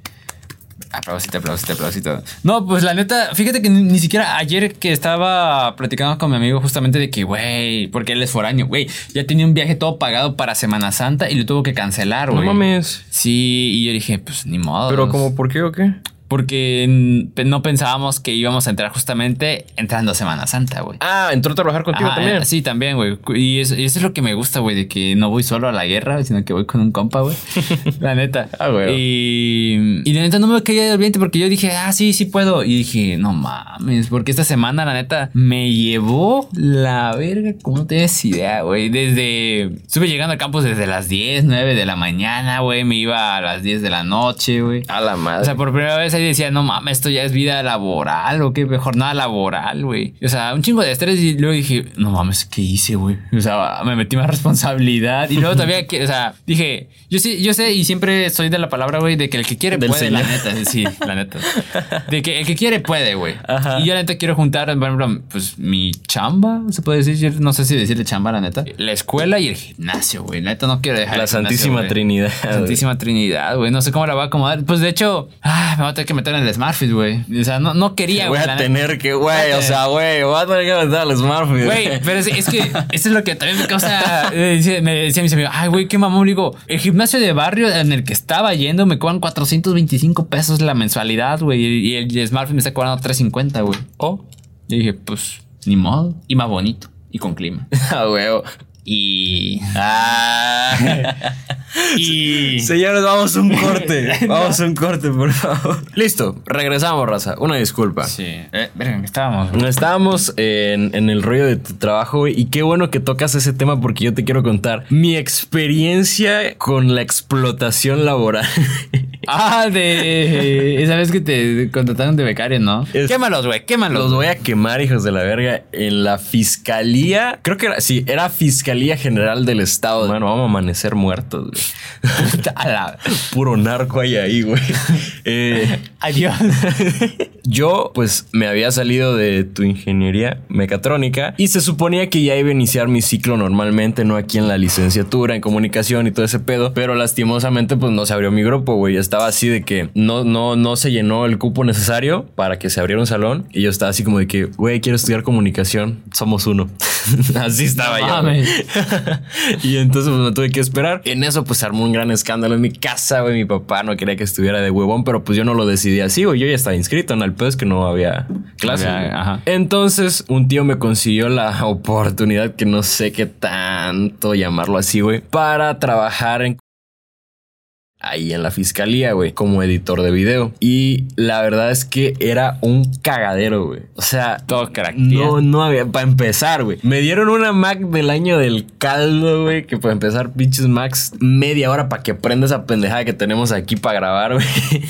aplausito, aplausito, aplausito. No, pues la neta, fíjate que ni, ni siquiera ayer que estaba platicando con mi amigo justamente de que, güey, porque él es foráneo, güey, ya tenía un viaje todo pagado para Semana Santa y lo tuvo que cancelar, No güey. mames. Sí, y yo dije, pues ni modo. Pero como, ¿por qué o qué? Porque no pensábamos que íbamos a entrar justamente entrando a Semana Santa, güey. Ah, entró a trabajar contigo Ajá, también. Sí, también, güey. Y eso, y eso es lo que me gusta, güey, de que no voy solo a la guerra, sino que voy con un compa, güey. la neta. Ah, güey. Y, y la neta no me caía del viento porque yo dije, ah, sí, sí puedo. Y dije, no mames, porque esta semana, la neta, me llevó la verga, como no tienes idea, güey. Desde. Estuve llegando al campus desde las 10, 9 de la mañana, güey. Me iba a las 10 de la noche, güey. A la madre. O sea, por primera vez ahí decía, no mames, esto ya es vida laboral o qué, jornada laboral, güey. O sea, un chingo de estrés y luego dije, no mames, ¿qué hice, güey? O sea, me metí más responsabilidad y luego todavía que, o sea, dije, yo sí, yo sé y siempre soy de la palabra, güey, de que el que quiere Del puede, la señor. neta, sí, la neta. De que el que quiere puede, güey. Y yo la neta quiero juntar, por ejemplo, pues mi chamba, se puede decir, no sé si decirle chamba, la neta. La escuela y el gimnasio, güey. La neta no quiero dejar la el Santísima. Trinidad. La Santísima Trinidad, güey. No sé cómo la voy a acomodar. Pues de hecho, ah, me voy a tener que meter en el Smartfit, güey. O sea, no, no quería, Voy güey. a la neta. tener que, güey, o sea, güey, voy a tener que meter al smartphone. Güey, pero es, es que eso es lo que también me causa. eh, Me decía mis amigos, ay, güey, qué mamón. Le Digo, el gimnasio de barrio en el que estaba yendo me cobran 425 pesos la mensualidad, güey. Y el, el smartphone me está cobrando 350, güey. Oh, Y dije, pues, ni modo. Y más bonito. Y con clima. a huevo. Y. Ah. Y. Señores, vamos a un corte. Vamos a un corte, por favor. Listo, regresamos, raza. Una disculpa. Sí. Eh, verga, ¿en qué estábamos? güey? No estábamos en, en el rollo de tu trabajo, güey. Y qué bueno que tocas ese tema porque yo te quiero contar mi experiencia con la explotación laboral. Ah, de esa vez que te contrataron de becario, ¿no? Es- Quémalos, güey, quémalos. Los voy a quemar, hijos de la verga, en la fiscalía. Creo que era, sí, era Fiscalía General del Estado. Bueno, vamos a amanecer muertos, güey. A la- Puro narco hay ahí, güey. Eh, Adiós. yo, pues, me había salido de tu ingeniería mecatrónica y se suponía que ya iba a iniciar mi ciclo normalmente, no aquí en la licenciatura, en comunicación y todo ese pedo. Pero lastimosamente, pues no se abrió mi grupo, güey. Estaba así de que no, no, no se llenó el cupo necesario para que se abriera un salón. Y yo estaba así como de que, güey, quiero estudiar comunicación. Somos uno. así estaba No yo. y entonces pues, me tuve que esperar. En eso pues armó un gran escándalo en mi casa, güey. Mi papá no quería que estuviera de huevón, pero pues yo no lo decidí así, güey. Yo ya estaba inscrito en el pedo es que no había clase. había- ajá. Entonces un tío me consiguió la oportunidad, que no sé qué tanto llamarlo así, güey, para trabajar en ahí en la fiscalía, güey, como editor de video. Y la verdad es que era un cagadero, güey. O sea, Todo crack. no, no había. Para empezar, güey. Me dieron una Mac del año del caldo, güey. Que para empezar, pinches Macs, media hora para que prenda esa pendejada que tenemos aquí para grabar, güey.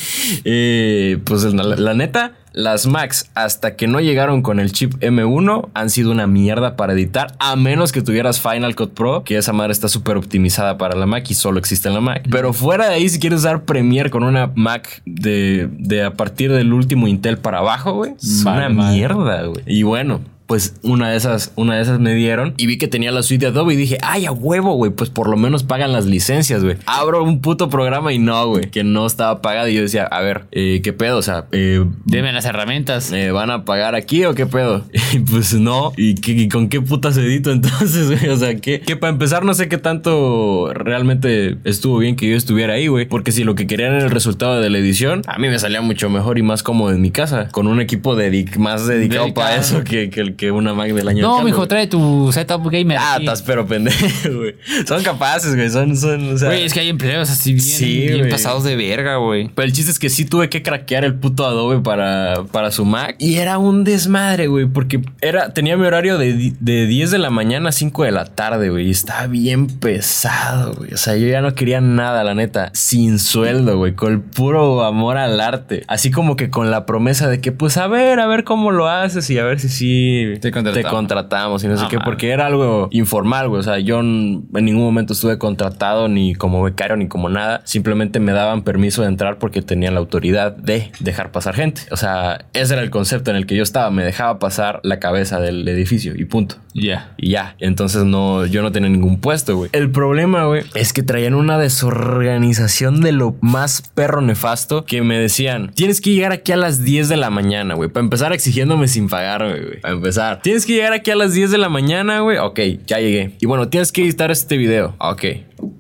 Eh, pues la, la neta. Las Macs, hasta que no llegaron con el chip M1, han sido una mierda para editar, a menos que tuvieras Final Cut Pro, que esa madre está súper optimizada para la Mac y solo existe en la Mac. Pero fuera de ahí, si quieres usar Premiere con una Mac de, de a partir del último Intel para abajo, güey, es una mierda, güey. Y bueno. Pues una de esas, una de esas me dieron y vi que tenía la suite de Adobe y dije, ay, a huevo, güey, pues por lo menos pagan las licencias, güey. Abro un puto programa y no, güey, que no estaba pagado. Y yo decía, a ver, eh, ¿qué pedo? O sea, eh, Deme las herramientas. ¿Me van a pagar aquí o qué pedo? Y pues no. ¿Y, qué- y con qué putas edito entonces, güey? O sea, que, que para empezar no sé qué tanto realmente estuvo bien que yo estuviera ahí, güey. Porque si lo que querían era el resultado de la edición, a mí me salía mucho mejor y más cómodo en mi casa. Con un equipo más dedicado Dedicado. para eso que, que, que una Mac del año No, del mijo, trae tu setup gamer. Ah, estás pero pendejo, güey. Son capaces, güey. Son, son, o sea... Güey, es que hay empleos así bien, Sí, bien güey. pasados de verga, güey. Pero el chiste es que sí tuve que craquear el puto Adobe para, para su Mac. Y era un desmadre, güey. Porque era, tenía mi horario de, de 10 de la mañana a 5 de la tarde, güey. Y estaba bien pesado, güey. O sea, yo ya no quería nada, la neta. Sin sueldo, güey. Con el puro amor al arte. Así como que con la promesa de que, pues, a ver, a ver cómo lo haces y a ver si sí Te contratamos. contratamos y no sé No qué. Porque era algo informal, güey. O sea, yo en ningún momento estuve contratado ni como becario ni como nada. Simplemente me daban permiso de entrar porque tenía la autoridad de dejar pasar gente. O sea, ese era el concepto en el que yo estaba. Me dejaba pasar la cabeza del edificio y punto. Ya. Y ya, entonces no, yo no tenía ningún puesto, güey. El problema, güey, es que traían una desorganización de lo más perro nefasto que me decían, tienes que llegar aquí a las 10 de la mañana, güey. Para empezar exigiéndome sin pagarme, güey. Para empezar, tienes que llegar aquí a las 10 de la mañana, güey. Ok, ya llegué. Y bueno, tienes que editar este video. Ok.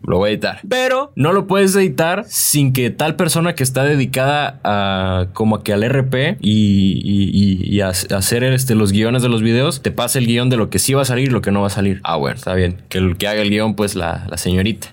Lo voy a editar. Pero no lo puedes editar sin que tal persona que está dedicada a como que al RP y, y- y- y a, a hacer este, los guiones de los videos te pase el guion de lo que sí va a salir y lo que no va a salir. Ah, bueno, está bien. Que el que haga el guion, pues la, la señorita.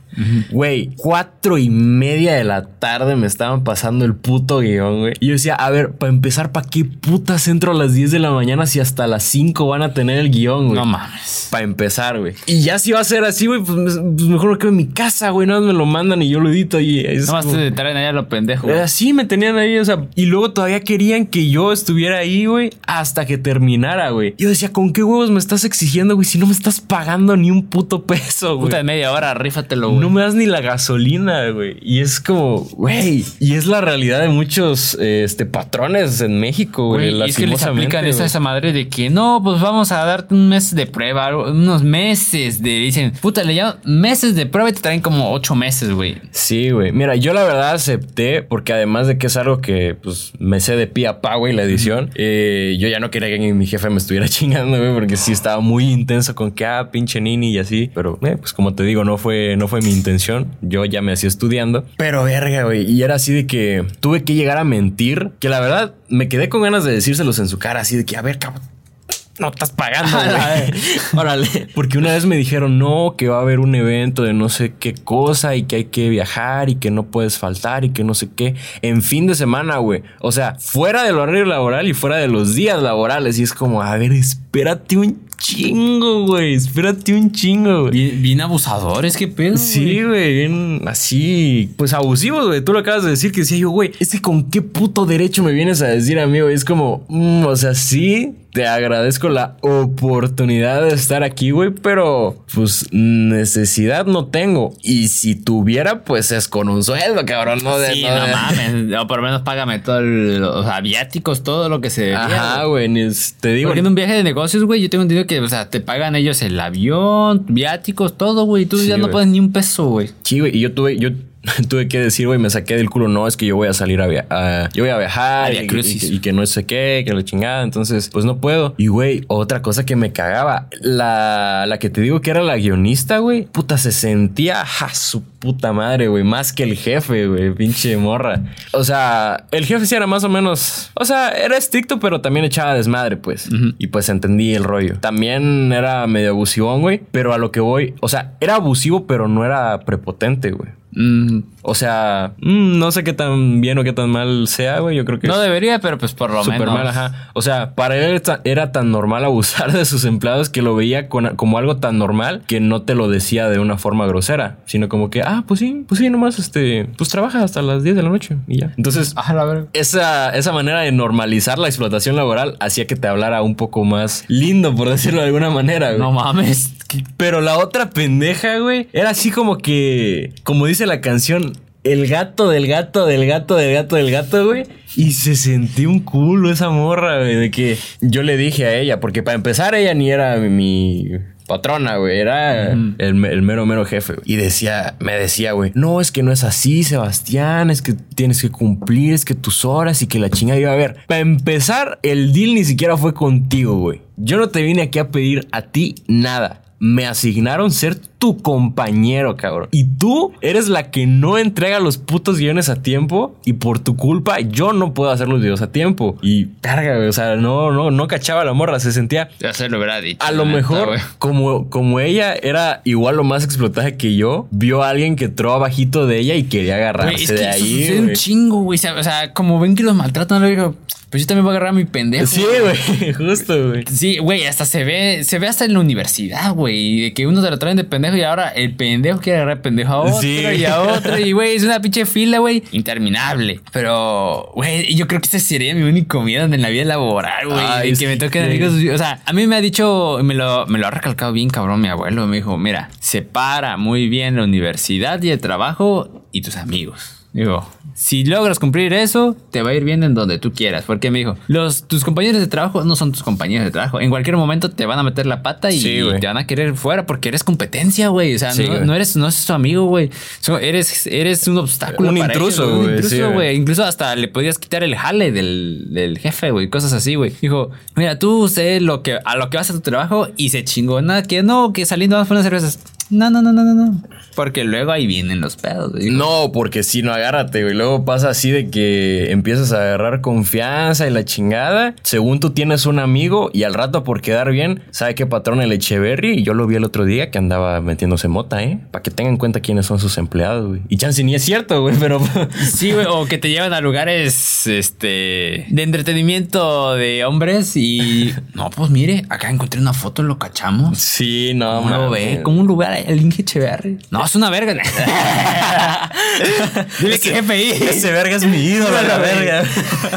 Güey, cuatro y media de la tarde me estaban pasando el puto guion, güey. Y yo decía, a ver, para empezar, ¿para qué putas entro a las 10 de la mañana si hasta las 5 van a tener el guion, güey? No mames. Para empezar, güey. Y ya si va a ser así, güey, pues, me- pues mejor quedo en mi casa, güey. Nada más me lo mandan y yo lo edito y es Nomás como- te traen allá lo pendejo. Eh, Así me tenían ahí, o sea, y luego todavía querían que yo estuviera ahí, güey, hasta que terminara, güey. Yo decía, ¿con qué huevos me estás exigiendo, güey? Si no me estás pagando ni un puto peso, güey. Puta de media hora, rífatelo, güey. No me das ni la gasolina, güey. Y es como, güey. Y es la realidad de muchos eh, este, patrones en México, güey. Güey, y es que les aplican esa, esa madre de que no, pues vamos a darte un mes de prueba, unos meses de. Dicen, puta, le llaman meses de prueba y te traen como ocho meses, güey. Sí, güey. Mira, yo la verdad acepté porque además de que es algo que pues me sé de pie a pa, güey, la edición, eh, yo ya no quería que mi jefe me estuviera chingando, güey, porque sí estaba muy intenso con que, ah, pinche nini y así. Pero, eh, pues como te digo, no fue, no fue mi intención. Yo ya me hacía estudiando. Pero verga, güey. Y era así de que tuve que llegar a mentir, que la verdad me quedé con ganas de decírselos en su cara, así de que, a ver, cabrón. No estás pagando, güey. Órale. Porque una vez me dijeron, no, que va a haber un evento de no sé qué cosa y que hay que viajar y que no puedes faltar y que no sé qué. En fin de semana, güey. O sea, fuera del horario laboral y fuera de los días laborales. Y es como, a ver, espérate un chingo, güey. Espérate un chingo, güey. Bien, bien abusadores, qué pedo. Sí, güey, bien así, pues abusivos, güey. Tú lo acabas de decir que decía yo, güey, es que con qué puto derecho me vienes a decir a mí, güey. Es como, mm, o sea, sí, te agradezco la oportunidad de estar aquí, güey, pero pues necesidad no tengo. Y si tuviera, pues es con un sueldo, cabrón, no de. Sí, no no, de- mames. O por lo menos págame todo el- los aviáticos, todo lo que se debía, Ajá, güey. te digo. Porque en un viaje de negocios, güey, yo tengo entendido que, o sea, te pagan ellos el avión, viáticos, todo, güey. y Tú Sí, ya no güey. pones ni un peso, güey. Sí, güey, y yo tuve, yo tuve que decir, güey, me saqué del culo, no, es que yo voy a salir a viajar, yo voy a viajar y, y que- y que no sé qué, que la chingada, entonces, pues no puedo. Y, güey, otra cosa que me cagaba, la, la que te digo que era la guionista, güey, puta, se sentía, ja, su puta madre, güey, más que el jefe, güey, pinche morra. O sea, el jefe sí era más o menos, o sea, era estricto, pero también echaba desmadre, pues. Y pues entendí el rollo. También era medio abusivón, güey, pero a lo que voy, o sea, era abusivo, pero no era prepotente, güey. Mm, O sea, mm, no sé qué tan bien o qué tan mal sea, güey. Yo creo que no debería, pero pues por lo menos. mal, ajá. O sea, para él era tan- normal abusar de sus empleados que lo veía con- como algo tan normal que no te lo decía de una forma grosera, sino como que, ah, pues sí, pues sí, nomás, este, pues trabaja hasta las 10 de la noche y ya. Entonces, la verga. esa, esa manera de normalizar la explotación laboral hacía que te hablara un poco más lindo, por decirlo de alguna manera, güey. No mames. ¿Qué- Pero la otra pendeja, güey, era así como que, como dice la canción, el gato del gato del gato del gato del gato, güey. Y se sentía un culo esa morra, güey, de que yo le dije a ella, porque para empezar ella ni era mi patrona, güey, era el, el mero, mero jefe. güey. Y decía, me decía, güey, no, es que no es así, Sebastián, es que tienes que cumplir, es que tus horas y que la chingada iba a ver. Para empezar, el deal ni siquiera fue contigo, güey. Yo no te vine aquí a pedir a ti nada. Me asignaron ser tu compañero, cabrón. Y tú eres la que no entrega los putos guiones a tiempo. Y por tu culpa, yo no puedo hacer los videos a tiempo. Y carga, güey. O sea, no, no, no cachaba la morra. Se sentía Ya se lo hubiera dicho. a lo neta, mejor, güey. como, como ella era igual lo más explotada que yo, vio a alguien que entró abajito de ella y quería agarrarse Güey, es de que eso ahí. sucede un chingo, güey. O sea, o sea, como ven que los maltratan, le digo, pues yo también voy a agarrar a mi pendejo. Sí, güey, justo, güey. Sí, güey, hasta se ve, se ve hasta en la universidad, güey, de que uno te lo traen de pendejo y ahora el pendejo quiere agarrar pendejo a otro Sí. y a otro y güey, es una pinche fila, güey, interminable. Pero, güey, yo creo que este sería mi único miedo en la vida laboral, güey, de que me sí. toquen amigos, o sea, a mí me ha dicho, me lo, me lo ha recalcado bien, cabrón, mi abuelo, me dijo, mira, separa muy bien la universidad y el trabajo y tus amigos. Digo, si logras cumplir eso, te va a ir bien en donde tú quieras. Porque me dijo, los, tus compañeros de trabajo no son tus compañeros de trabajo. En cualquier momento te van a meter la pata y Sí, te van a querer fuera porque eres competencia, güey. O sea, Sí, no, eres, no eres tu amigo, güey. So, eres, eres un obstáculo. Un para intruso, ellos, güey. Un Sí, intruso, güey. güey. Incluso hasta le podías quitar el jale del, del jefe, güey. Cosas así, güey. Dijo, mira, tú sé lo que, a lo que vas a tu trabajo y se chingó. Nada, que no, que saliendo más unas cervezas. No, no, no, no, no, no. Porque luego ahí vienen los pedos. güey. No, porque si no, agárrate, güey. Luego pasa así de que empiezas a agarrar confianza y la chingada. Según tú tienes un amigo y al rato por quedar bien, sabe qué patrón el Echeverry. Y yo lo vi el otro día que andaba metiéndose mota, ¿eh? Para que tengan en cuenta quiénes son sus empleados, güey. Y chance ni es cierto, güey, pero... Sí, güey, o que te llevan a lugares este de entretenimiento de hombres y no, pues mire, acá encontré una foto, lo cachamos. sí, no, ¿Cómo lo mames. ve? Como un lugar el Inge Echeverri. No, es una verga. Dile que GPI. Ese verga es mi ídolo, la verga.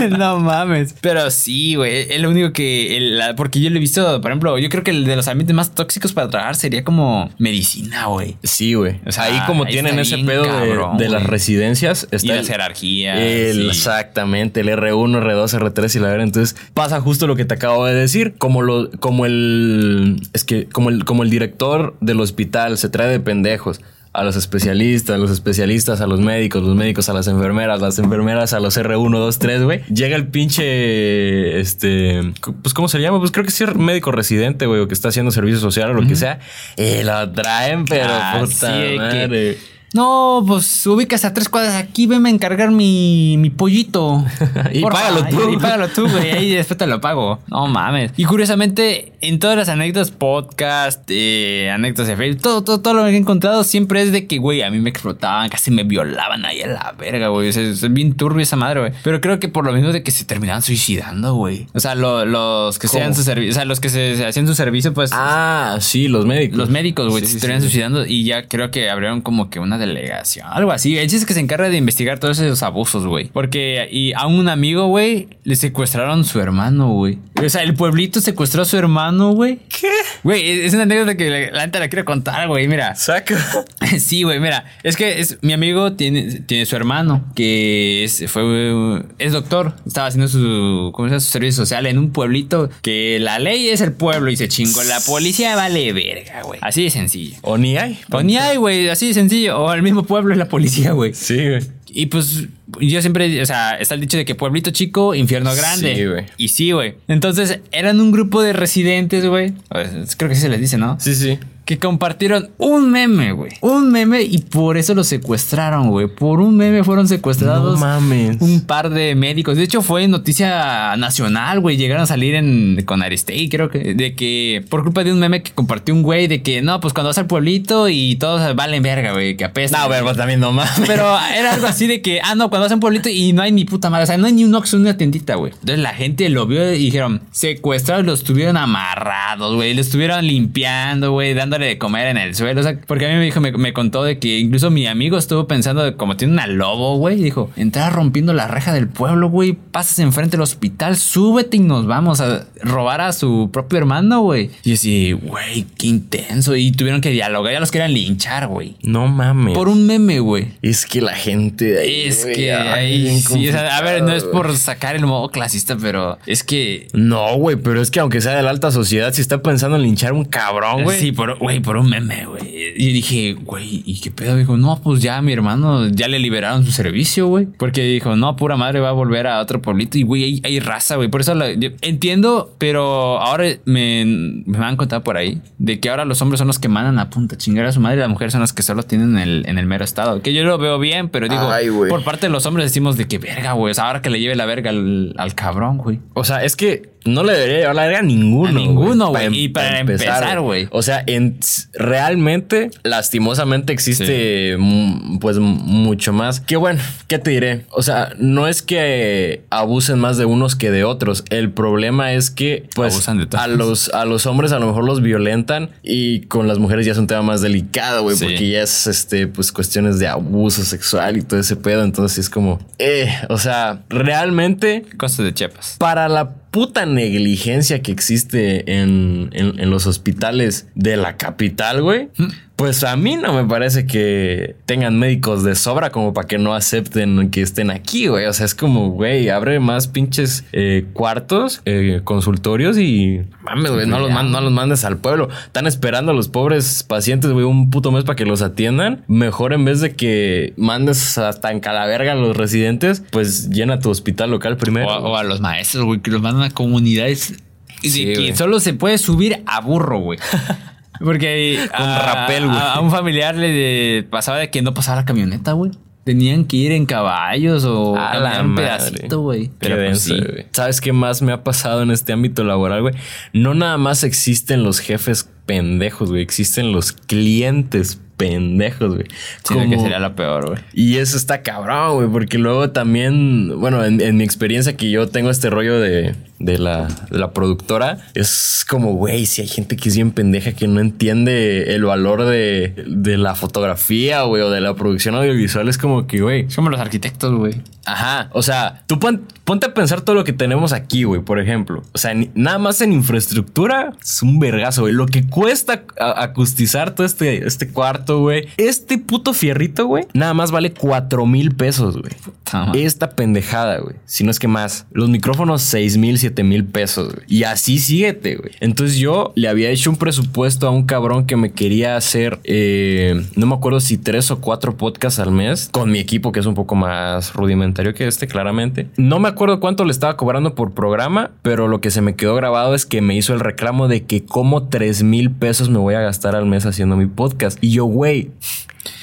no mames. Pero sí, güey. Es lo único que. el- la- porque yo lo he visto, por ejemplo, yo creo que el de los ambientes más tóxicos para trabajar sería como medicina, güey. Sí, güey. O sea, ahí como ahí tienen ese bien pedo de- cabrón, de, las residencias. Y Está las el- jerarquías. el- y- Exactamente, el R1, R2, R3 y la verdad. Entonces pasa justo lo que te acabo de decir. Como lo, como el. Es que como el, como el director del hospital se trae de pendejos. A los especialistas, los especialistas a los médicos, los médicos a las enfermeras, las enfermeras a los R1, 2, 3, güey. Llega el pinche, este, pues ¿cómo se llama? Pues creo que sí médico residente, güey, o que está haciendo servicio social o lo que sea. Y lo traen, pero Ah, puta de que- madre. No, pues ubicas a tres cuadras aquí, venme a encargar mi, mi pollito. Y Porfa, págalo tú. Y, y págalo tú, güey. Ahí después te lo pago. No mames. Y curiosamente, en todas las anécdotas, podcast, eh, anécdotas de Facebook, todo, todo, todo lo que he encontrado siempre es de que, güey, a mí me explotaban, casi me violaban ahí a la verga, güey. O sea, es bien turbio esa madre, güey. Pero creo que por lo mismo de que se terminaban suicidando, güey. O sea, lo- los que se ¿Cómo? hacían su servicio, o sea, los que se, se hacían su servicio, pues. Ah, sí, los médicos. Los médicos, güey, Sí, se sí. suicidando y ya creo que abrieron como que una delegación, algo así. El chiste es que se encarga de investigar todos esos abusos, güey. Porque y a un amigo, güey, le secuestraron su hermano, güey. O sea, el pueblito secuestró a su hermano, güey. ¿Qué? Güey, es una anécdota que la, la neta la quiero contar, güey. Mira, Saca. Sí, güey, mira, es que es, mi amigo tiene, tiene su hermano que es, fue, es doctor, estaba haciendo su, ¿cómo se llama? su servicio social en un pueblito que la ley es el pueblo y se chingó, la policía vale verga, güey. Así de sencillo. O ni hay. O ni hay, güey, así de sencillo. O el mismo pueblo es la policía, güey. Sí, güey. Y pues yo siempre, o sea, está el dicho de que pueblito chico, infierno grande. Sí, güey. Y sí, güey. Entonces eran un grupo de residentes, güey. Creo que sí se les dice, ¿no? Sí, sí. Que compartieron un meme, güey. Un meme y por eso lo secuestraron, güey. Por un meme fueron secuestrados. No mames. Un par de médicos. De hecho, fue noticia nacional, güey. Llegaron a salir en, con Aristei, creo que. De que por culpa de un meme que compartió un güey, de que no, pues cuando vas al pueblito y todos valen verga, güey. Que apesta. No, pero pues también no mames. Pero era algo así de que, ah, no, cuando vas a un pueblito y no hay ni puta madre, o sea, no hay ni un Oxxo, ni una tiendita, güey. Entonces la gente lo vio y dijeron, secuestrados, los tuvieron amarrados, güey, los estuvieron limpiando, güey, dándole de comer en el suelo, o sea, porque a mí me dijo, me, me contó de que incluso mi amigo estuvo pensando, de, como tiene una lobo, güey, dijo, entrar rompiendo la reja del pueblo, güey, pasas enfrente del hospital, súbete y nos vamos a robar a su propio hermano, güey. Y así, güey, qué intenso, y tuvieron que dialogar, ya los querían linchar, güey. No mames. Por un meme, güey. Es que la gente de ahí. Es güey, que ahí sí, o sea, a ver, no es por sacar el modo clasista, pero es que No, güey, pero es que aunque sea de la alta sociedad, si está pensando en linchar a un cabrón, güey. sí, por, güey, por un meme, güey. Y dije, güey, ¿y qué pedo? Dijo, no, pues ya mi hermano ya le liberaron su servicio, güey. Porque dijo, no, pura madre va a volver a otro pueblito. Y, güey, hay, hay raza, güey. Por eso la- yo entiendo, pero ahora me, me van a contar por ahí de que ahora los hombres son los que mandan a punta chingar a su madre y las mujeres son las que solo tienen el, en el mero estado. Que yo lo veo bien, pero digo, Ay, por parte de los hombres decimos de que verga, güey. O sea, ahora que le lleve la verga al, al cabrón, güey. O sea, es que no le debería llevar la verga a ninguno. A ninguno, güey. Y para empezar, güey. O sea, en, realmente, lastimosamente existe pues mucho más. Que bueno, ¿qué te diré? O sea, no es que abusen más de unos que de otros. El problema es que pues Abusan de todos. a los, a los hombres a lo mejor los violentan y con las mujeres ya es un tema más delicado, güey. Sí. Porque ya es este, pues cuestiones de abuso sexual y todo ese pedo. Entonces es como, eh, o sea, realmente Cosas de Chiapas. para la puta negligencia que existe en, en- en los hospitales de la capital, güey. Pues a mí no me parece que tengan médicos de sobra como para que no acepten que estén aquí, güey. O sea, es como, güey, abre más pinches eh, cuartos, eh, consultorios y mames, güey, no los, man- no los mandes al pueblo. Están esperando a los pobres pacientes, güey, un puto mes para que los atiendan. Mejor en vez de que mandes hasta en calaverga a los residentes, pues llena tu hospital local primero. O, a- o a los maestros, güey, que los mandan a comunidades y Sí, de que solo se puede subir a burro, güey. Porque Con a, rapel, güey. a- a un familiar le de- pasaba de que no pasaba la camioneta, güey. Tenían que ir en caballos o A la un madre. pedacito, güey. Pero pues sí. güey. ¿Sabes qué más me ha pasado en este ámbito laboral, güey? No nada más existen los jefes pendejos, güey. Existen los clientes pendejos, güey. Sí, que Como- sería la peor, güey. Y eso está cabrón, güey, porque luego también, bueno, en, en mi experiencia que yo tengo este rollo de, de la, de la productora, es como, güey, si hay gente que es bien pendeja que no entiende el valor de, de la fotografía, güey, o de la producción audiovisual, es como que, güey, Somos los arquitectos, güey. Ajá, o sea, tú pon- ponte a pensar todo lo que tenemos aquí, güey, por ejemplo. O sea, ni- nada más en infraestructura es un vergazo, güey. Lo que cuesta acustizar todo este, este cuarto, güey. Este puto fierrito, güey, nada más vale cuatro mil pesos, güey. Esta pendejada, güey. Si no es que más. Los micrófonos, seis mil, siete 7 mil pesos, güey. Y así síguete, güey. Entonces yo le había hecho un presupuesto a un cabrón que me quería hacer, eh, no me acuerdo si tres o cuatro podcasts al mes con mi equipo, que es un poco más rudimentario que este, claramente. No me acuerdo cuánto le estaba cobrando por programa, pero lo que se me quedó grabado es que me hizo el reclamo de que como 3 mil pesos me voy a gastar al mes haciendo mi podcast. Y yo, güey,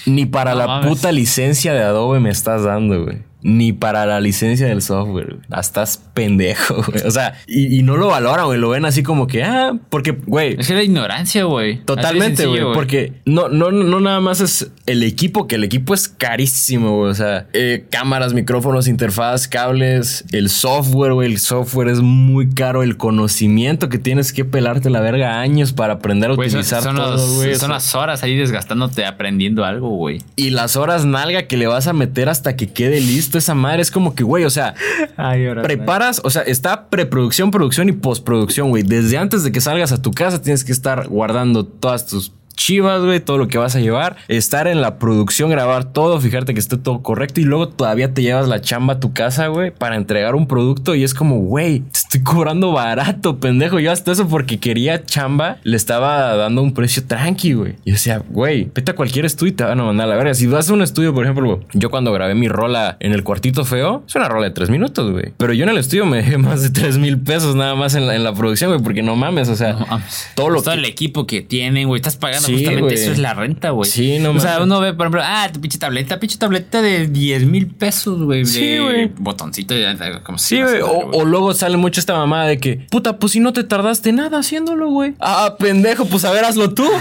ni para No la mames. puta licencia de Adobe me estás dando, güey. Ni para la licencia del software. güey. Ah, Estás pendejo, güey. O sea, y, y no lo valoran, güey. Lo ven así como que, ah, porque, güey. Es que la ignorancia, güey. Totalmente, de güey. sencillo, Porque no, no, no nada más es el equipo, que el equipo es carísimo, güey. O sea, eh, cámaras, micrófonos, interfaz, cables, el software, güey. El software es muy caro. El conocimiento que tienes que pelarte la verga años para aprender a Güey, son, utilizar son todo, los- güey. Son las horas ahí desgastándote aprendiendo algo, güey. y las horas nalga que le vas a meter hasta que quede listo esa madre. Es como que, güey, o sea, Ay, ahora. preparas, o sea, está preproducción, producción y postproducción, güey. Desde antes de que salgas a tu casa tienes que estar guardando todas tus chivas, güey, todo lo que vas a llevar, estar en la producción, grabar todo, fijarte que esté todo correcto y luego todavía te llevas la chamba a tu casa, güey, para entregar un producto y es como, güey, te estoy cobrando barato, pendejo. Yo hasta eso porque quería chamba, le estaba dando un precio tranqui, güey. Y decía, güey, vete a cualquier estudio y te van a mandar a la verga. Si vas a un estudio, por ejemplo, yo cuando grabé mi rola en el cuartito feo, es una rola de tres minutos, güey. Pero yo en el estudio me dejé más de tres mil pesos nada más en la, en la producción, güey, porque no mames, o sea, No todo lo Todo que el equipo que tienen, güey. Estás pagando Sí, justamente eso es la renta, güey. Sí, no O sea, uno ve, por ejemplo, ah, tu pinche tableta, pinche tableta de 10 mil pesos, güey. Sí, güey. Botoncito, ya, como Sí, güey. O, o luego sale mucho esta mamada de que, puta, pues si no te tardaste nada haciéndolo, güey. Ah, pendejo, pues a ver, hazlo tú.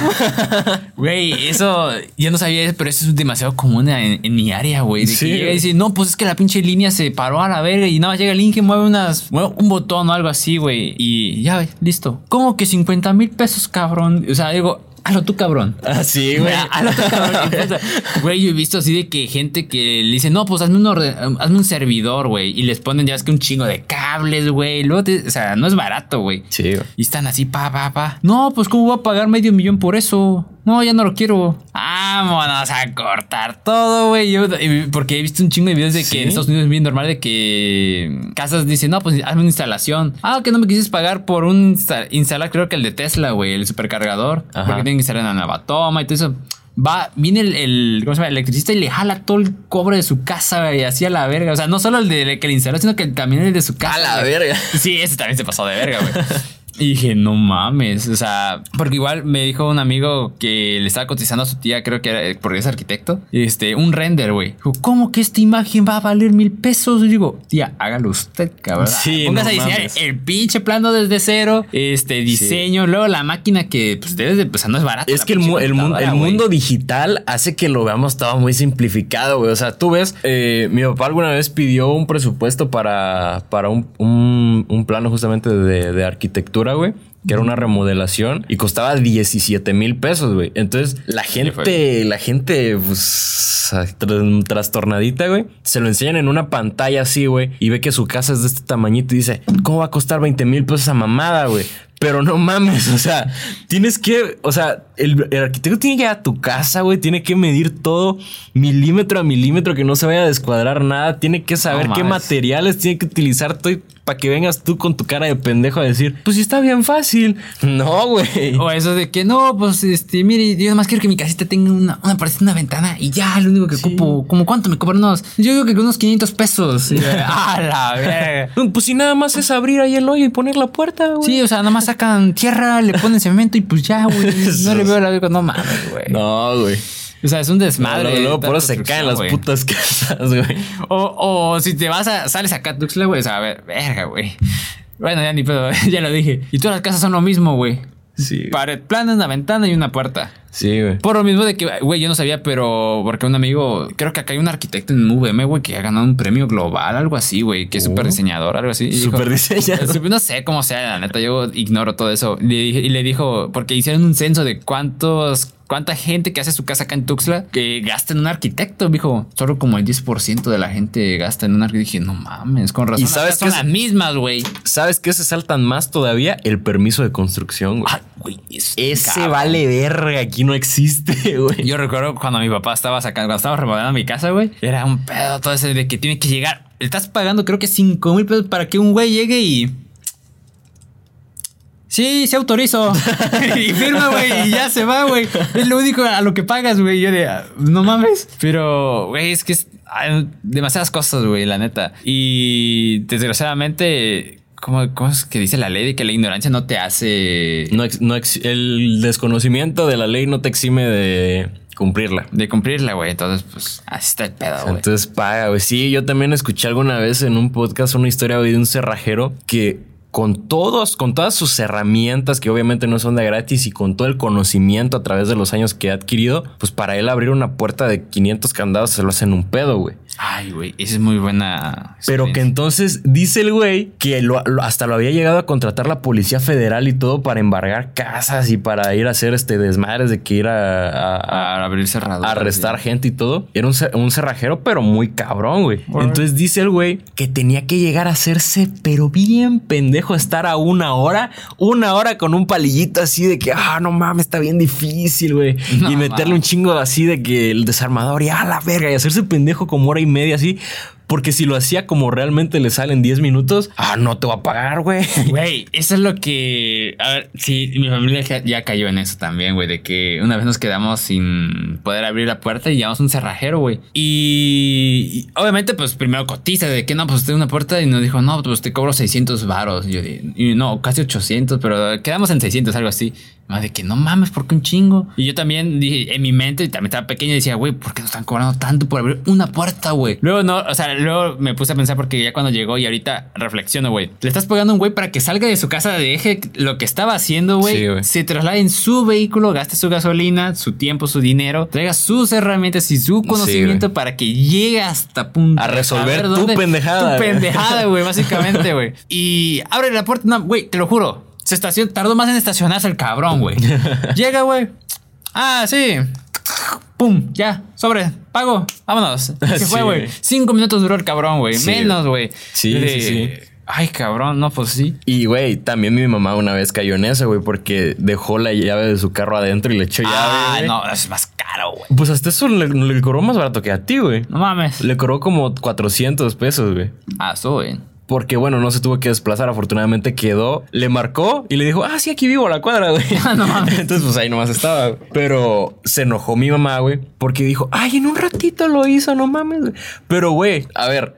Güey, eso yo no sabía, eso, pero eso es demasiado común en, en mi área, güey. De Sí, que llega y dice, no, pues es que la pinche línea se paró a la verga y nada llega el link y mueve unas, mueve un botón o algo así, güey. Y ya, listo. ¿Cómo que 50 mil pesos, cabrón? O sea, digo, hazlo tú, cabrón. Así, güey. Güey, hazlo tú, cabrón. Güey, yo he visto así de que gente que le dice, no, pues hazme un, orden- hazme un servidor, güey. Y les ponen ya es que un chingo de cables, güey. Luego, te- o sea, no es barato, güey. Sí, güey. Y están así, pa, pa, pa. No, pues ¿cómo voy a pagar medio millón por eso? No, ya no lo quiero. Vámonos a cortar todo, güey. Yo- y- Porque he visto un chingo de videos de que en Estados Unidos es bien normal de que casas dicen, no, pues hazme una instalación. Ah, que no me quisiste pagar por un insta- instalar, creo que el de Tesla, güey, el supercargador. Ajá. Porque tienen que instalar en la latoma y todo eso. Va, viene el, el, ¿cómo se llama? el electricista y le jala todo el cobre de su casa, güey, así a la verga. O sea, no solo el de que le instaló, sino que también el de su casa. A la güey. verga. Sí, ese también se pasó de verga, güey. Y dije, no mames, o sea, porque igual me dijo un amigo que le estaba cotizando a su tía, creo que era, porque es arquitecto, este, un render, güey. Dijo, ¿cómo que esta imagen va a valer mil pesos? Y digo, tía, hágalo usted, cabrón. Sí, Póngase no a diseñar mames. el pinche plano desde cero, este, diseño, luego la máquina que, pues, debes de, pues, no es barata. Es que el, pinche mu- el mu- computadora, el güey. mundo digital hace que lo veamos todo muy simplificado, güey. O sea, tú ves, eh, mi papá alguna vez pidió un presupuesto para, para un, un- un plano justamente de, de arquitectura, güey. Que era una remodelación y costaba 17 mil pesos, güey. Entonces, la gente, la gente, pues, tr- trastornadita, güey, se lo enseñan en una pantalla así, güey, y ve que su casa es de este tamañito y dice, ¿cómo va a costar 20 mil pesos esa mamada, güey? Pero no mames, o sea, tienes que, o sea, el, el arquitecto tiene que ir a tu casa, güey, tiene que medir todo milímetro a milímetro, que no se vaya a descuadrar nada, tiene que saber No qué materiales tiene que utilizar para que vengas tú con tu cara de pendejo a decir, pues sí está bien fácil. No, güey. O eso de que no, pues este, mire, yo nada más quiero que mi casita tenga una, una pared, una ventana y ya, lo único que ocupo, como cuánto me cobran unos, yo digo que unos 500 pesos. A la verga. Pues si nada más es abrir ahí el hoyo y poner la puerta, güey. Sí, o sea, nada más sacan tierra, le ponen cemento y pues ya, güey. No le veo la vida, no mames, güey. No, güey. O sea, es un desmadre. Luego, por eso se caen las putas casas, güey. O, o si te vas a, sales acá a Tuxtla, güey, o sea, a ver, verga, güey. Bueno, ya ni pedo, ya lo dije. Y todas las casas son lo mismo, güey. Sí. Pared plana, una ventana y una puerta. Sí, güey. Por lo mismo de que, güey, yo no sabía, pero porque un amigo, creo que acá hay un arquitecto en UVM, güey, que ha ganado un premio global, algo así, güey, que es súper diseñador, algo así. Súper diseñador. No sé cómo sea, la neta, yo ignoro todo eso. Le dije- y le dijo, porque hicieron un censo de cuántos, cuánta gente que hace su casa acá en Tuxtla que gasta en un arquitecto. Dijo, solo como el 10% de la gente gasta en un arquitecto. Dije, no mames, con razón. ¿Y sabes acá son es- las mismas, güey. ¿Sabes qué se saltan más todavía? El permiso de construcción, güey. Ay, güey, es Ese cabrón. vale verga, aquí no existe, güey. Yo recuerdo cuando mi papá estaba sacando, cuando estaba remodelando mi casa, güey. Era un pedo todo ese de que tiene que llegar. Le estás pagando creo que 5 mil pesos para que un güey llegue y Sí, se autorizó. y firma, güey, y ya se va, güey. Es lo único a lo que pagas, güey. Yo de, ah, no mames. Pero, güey, es que es hay demasiadas cosas, güey, la neta. Y desgraciadamente, ¿cómo, ¿cómo, es que dice la ley de que la ignorancia no te hace... No, no el desconocimiento de la ley no te exime de cumplirla. De cumplirla, güey. Entonces, pues, así está el pedo, güey. Entonces paga, güey. Sí, yo también escuché alguna vez en un podcast una historia de un cerrajero que con todos, con todas sus herramientas que obviamente no son de gratis y con todo el conocimiento a través de los años que ha adquirido, pues para él abrir una puerta de 500 candados se lo hacen un pedo, güey. Ay, güey, esa es muy buena. Pero que entonces dice el güey que hasta lo había llegado a contratar la Policía Federal y todo para embargar casas y para ir a hacer este desmadres de que ir a, a, abrir cerraduras. A arrestar gente y todo. Era un, cerrajero, pero muy cabrón, güey. Entonces dice el güey que tenía que llegar a hacerse, pero bien pendejo, estar a una hora, una hora con un palillito así de que, ah, no mames, está bien difícil, güey. y meterle un chingo así de que el desarmador y a la verga y hacerse pendejo como hora y media así. Porque si lo hacía como realmente le salen 10 minutos, ah, no te va a pagar, güey. Güey, eso es lo que. A ver, sí, mi familia ya cayó en eso también, güey. De que una vez nos quedamos sin poder abrir la puerta y llevamos un cerrajero, güey. Y, obviamente, pues primero cotiza de que no, pues tengo una puerta y nos dijo, no, pues te cobro 600 varos. Y yo dije, y no, casi 800, pero quedamos en 600, algo así. Más de que no mames, ¿por qué un chingo? Y yo también dije, en mi mente, también estaba pequeño y decía, güey, ¿por qué nos están cobrando tanto por abrir una puerta, güey? Luego no, o sea, luego me puse a pensar porque ya cuando llegó y ahorita reflexiono, güey. Le estás pagando a un güey para que salga de su casa, deje lo que estaba haciendo, güey. se traslade en su vehículo, gaste su gasolina, su tiempo, su dinero, traiga sus herramientas y su conocimiento para que llegue hasta punto. A resolver tu pendejada. Tu pendejada, güey, básicamente, güey. Y abre la puerta, no, güey, te lo juro se estaciona, tardó más en estacionarse el cabrón, güey. Llega, güey. Ah, sí. Pum, ya, sobre, pago, vámonos. Se fue, güey. Cinco minutos duró el cabrón, güey. Menos, güey. Sí, sí, sí. Ay, cabrón, no, pues sí. Y, güey, también mi mamá una vez cayó en eso, güey, porque dejó la llave de su carro adentro y le echó llave. Ah, no, es más caro, güey. Pues hasta eso le, le cobró más barato que a ti, güey. No mames. Le cobró como 400 pesos, güey. Ah, eso, güey porque bueno, no se tuvo que desplazar, afortunadamente quedó, le marcó y le dijo, ah, sí, aquí vivo a la cuadra, güey. Ah, no Entonces, pues ahí nomás estaba. Pero se enojó mi mamá, güey, porque dijo, ay, en un ratito lo hizo, no mames. Pero, güey, a ver,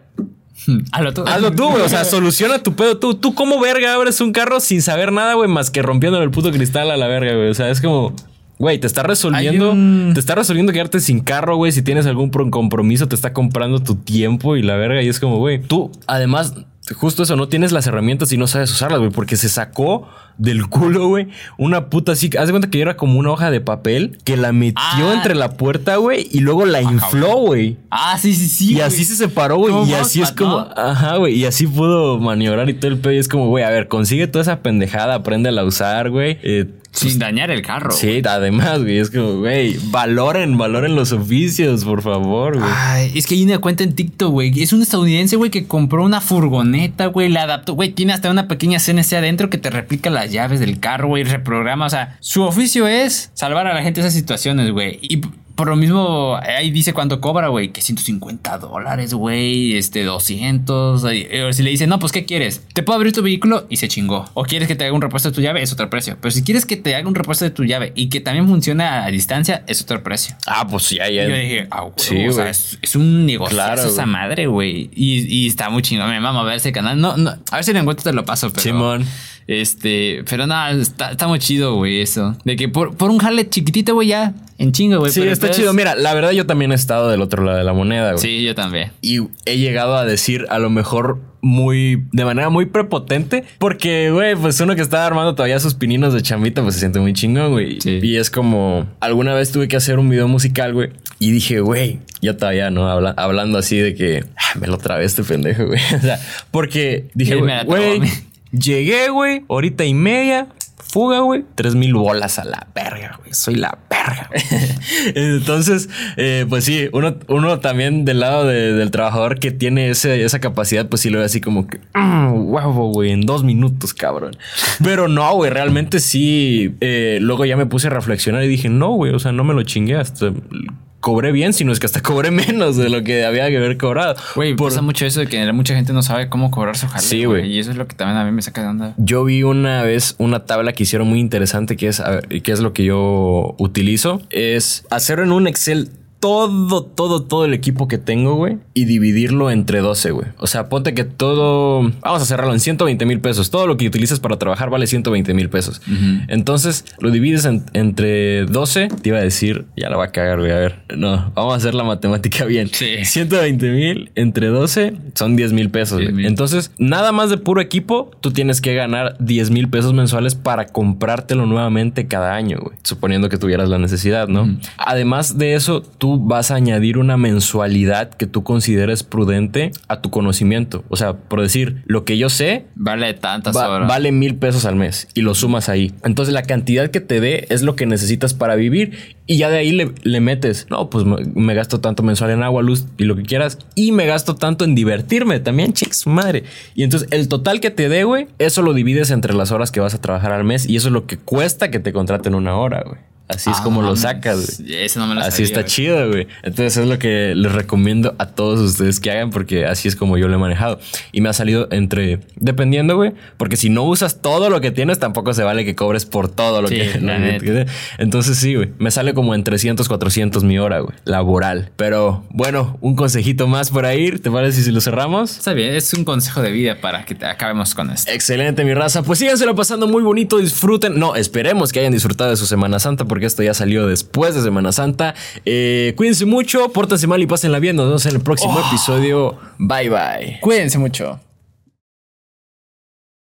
Hazlo tú. Hazlo tú, güey. O sea, soluciona tu pedo tú. Tú, ¿cómo verga abres un carro sin saber nada, güey? Más que rompiendo el puto cristal a la verga, güey. O sea, es como. Güey, te está resolviendo. Te está resolviendo quedarte sin carro, güey. Si tienes algún compromiso, te está comprando tu tiempo y la verga. Y es como, güey, tú, además, justo eso, no tienes las herramientas y no sabes usarlas, güey, porque se sacó del culo, güey, una puta así. Haz de cuenta que era como una hoja de papel que la metió ah. entre la puerta, güey, y luego la infló, güey. Ah, sí, sí, sí. Y así se separó, güey. Y así es como, ajá, güey. Y así pudo maniobrar y todo el pedo. Y es como, güey, a ver, consigue toda esa pendejada, aprende a usar, güey. Eh, sin dañar el carro. Sí, además, güey. Es como, güey, valoren, valoren los oficios, por favor, güey. Ay, es que hay una cuenta en TikTok, güey. Es un estadounidense, güey, que compró una furgoneta, güey. La adaptó, güey. Tiene hasta una pequeña CNC adentro que te replica las llaves del carro, güey. Reprograma. O sea, su oficio es salvar a la gente de esas situaciones, güey. Y por lo mismo, ahí dice cuánto cobra, güey. Que 150 dólares, güey. Este, 200. Si le dice, no, pues, ¿qué quieres? Te puedo abrir tu vehículo y se chingó. O quieres que te haga un repuesto de tu llave, es otro precio. Pero si quieres que te haga un repuesto de tu llave y que también funcione a distancia, es otro precio. Ah, pues sí, ahí Yo dije, ah, sí, o sea, es, un negocio claro, esa madre, güey. Y, está muy chingón. Me mama a ver ese canal. No, no, a ver si lo encuentro, te lo paso, pero. Simón. Este, pero nada, está, muy chido, güey, eso. De que por, por un jale chiquitito, güey, ya en chingo, güey. Sí, está chido. Mira, la verdad yo también he estado del otro lado de la moneda, güey. Sí, yo también. Y he llegado a decir a lo mejor muy, de manera muy prepotente, porque, güey, pues uno que está armando todavía sus pininos de chamita, pues se siente muy chingón, güey. Y es como, alguna vez tuve que hacer un video musical, güey, y dije, güey, yo todavía, ¿no? hablando así de que, ah, me lo trabé este pendejo, güey. o sea, porque dije, güey, llegué, güey, horita y media, fuga, güey, tres mil bolas a la verga, güey. Soy la verga. Entonces, eh, pues sí, uno, uno también del lado del trabajador que tiene ese, esa capacidad, pues sí lo ve así como que, mm, güey, en dos minutos, cabrón. Pero no, güey, realmente sí. Eh, luego ya me puse a reflexionar y dije, no, güey, o sea, no me lo chingué hasta cobré bien, sino es que hasta cobré menos de lo que había que haber cobrado. Güey, Por- pasa mucho eso de que mucha gente no sabe cómo cobrar su jale. Sí, güey. Y eso es lo que también a mí me saca de onda. Yo vi una vez una tabla que hicieron muy interesante que es, a ver, que es lo que yo utilizo. Es hacer en un Excel todo, todo, todo el equipo que tengo, güey, y dividirlo entre 12, güey. O sea, ponte que todo, vamos a cerrarlo en 120 mil pesos. Todo lo que utilizas para trabajar vale 120 mil pesos. Entonces, lo divides en- entre 12, te iba a decir, ya la va a cagar, güey, a ver. No, vamos a hacer la matemática bien. Sí. 120 mil entre 12 son 10 mil pesos, güey. 10,000. Entonces, nada más de puro equipo, tú tienes que ganar 10 mil pesos mensuales para comprártelo nuevamente cada año, güey. Suponiendo que tuvieras la necesidad, ¿no? Además de eso, tú vas a añadir una mensualidad que tú consideres prudente a tu conocimiento. O sea, por decir, lo que yo sé, Vale tantas va- horas. vale mil pesos al mes y lo sumas ahí. Entonces la cantidad que te dé es lo que necesitas para vivir y ya de ahí le, le metes, no, pues me, me gasto tanto mensual en agua, luz y lo que quieras y me gasto tanto en divertirme también, chicos, madre. Y entonces el total que te dé, güey, eso lo divides entre las horas que vas a trabajar al mes y eso es lo que cuesta que te contraten una hora, güey. Así es Ah, como no lo sacas, güey. Ese no me lo Así sabía, está güey. chido, güey. Entonces es lo que les recomiendo a todos ustedes que hagan porque así es como yo lo he manejado. Y me ha salido entre, dependiendo, güey, porque si no usas todo lo que tienes, tampoco se vale que cobres por todo lo Sí, que... la Entonces sí, güey. Me sale como en 300, 400 mi hora, güey. Laboral. Pero bueno, un consejito más por ahí. ¿Te parece si lo cerramos? Está bien, es un consejo de vida para que te acabemos con esto. Excelente, mi raza. Pues síganselo pasando muy bonito, disfruten. No, esperemos que hayan disfrutado de su Semana Santa, porque esto ya salió después de Semana Santa. Eh, cuídense mucho, pórtense mal y pásenla bien. Nos vemos en el próximo episodio. Bye bye. Cuídense mucho.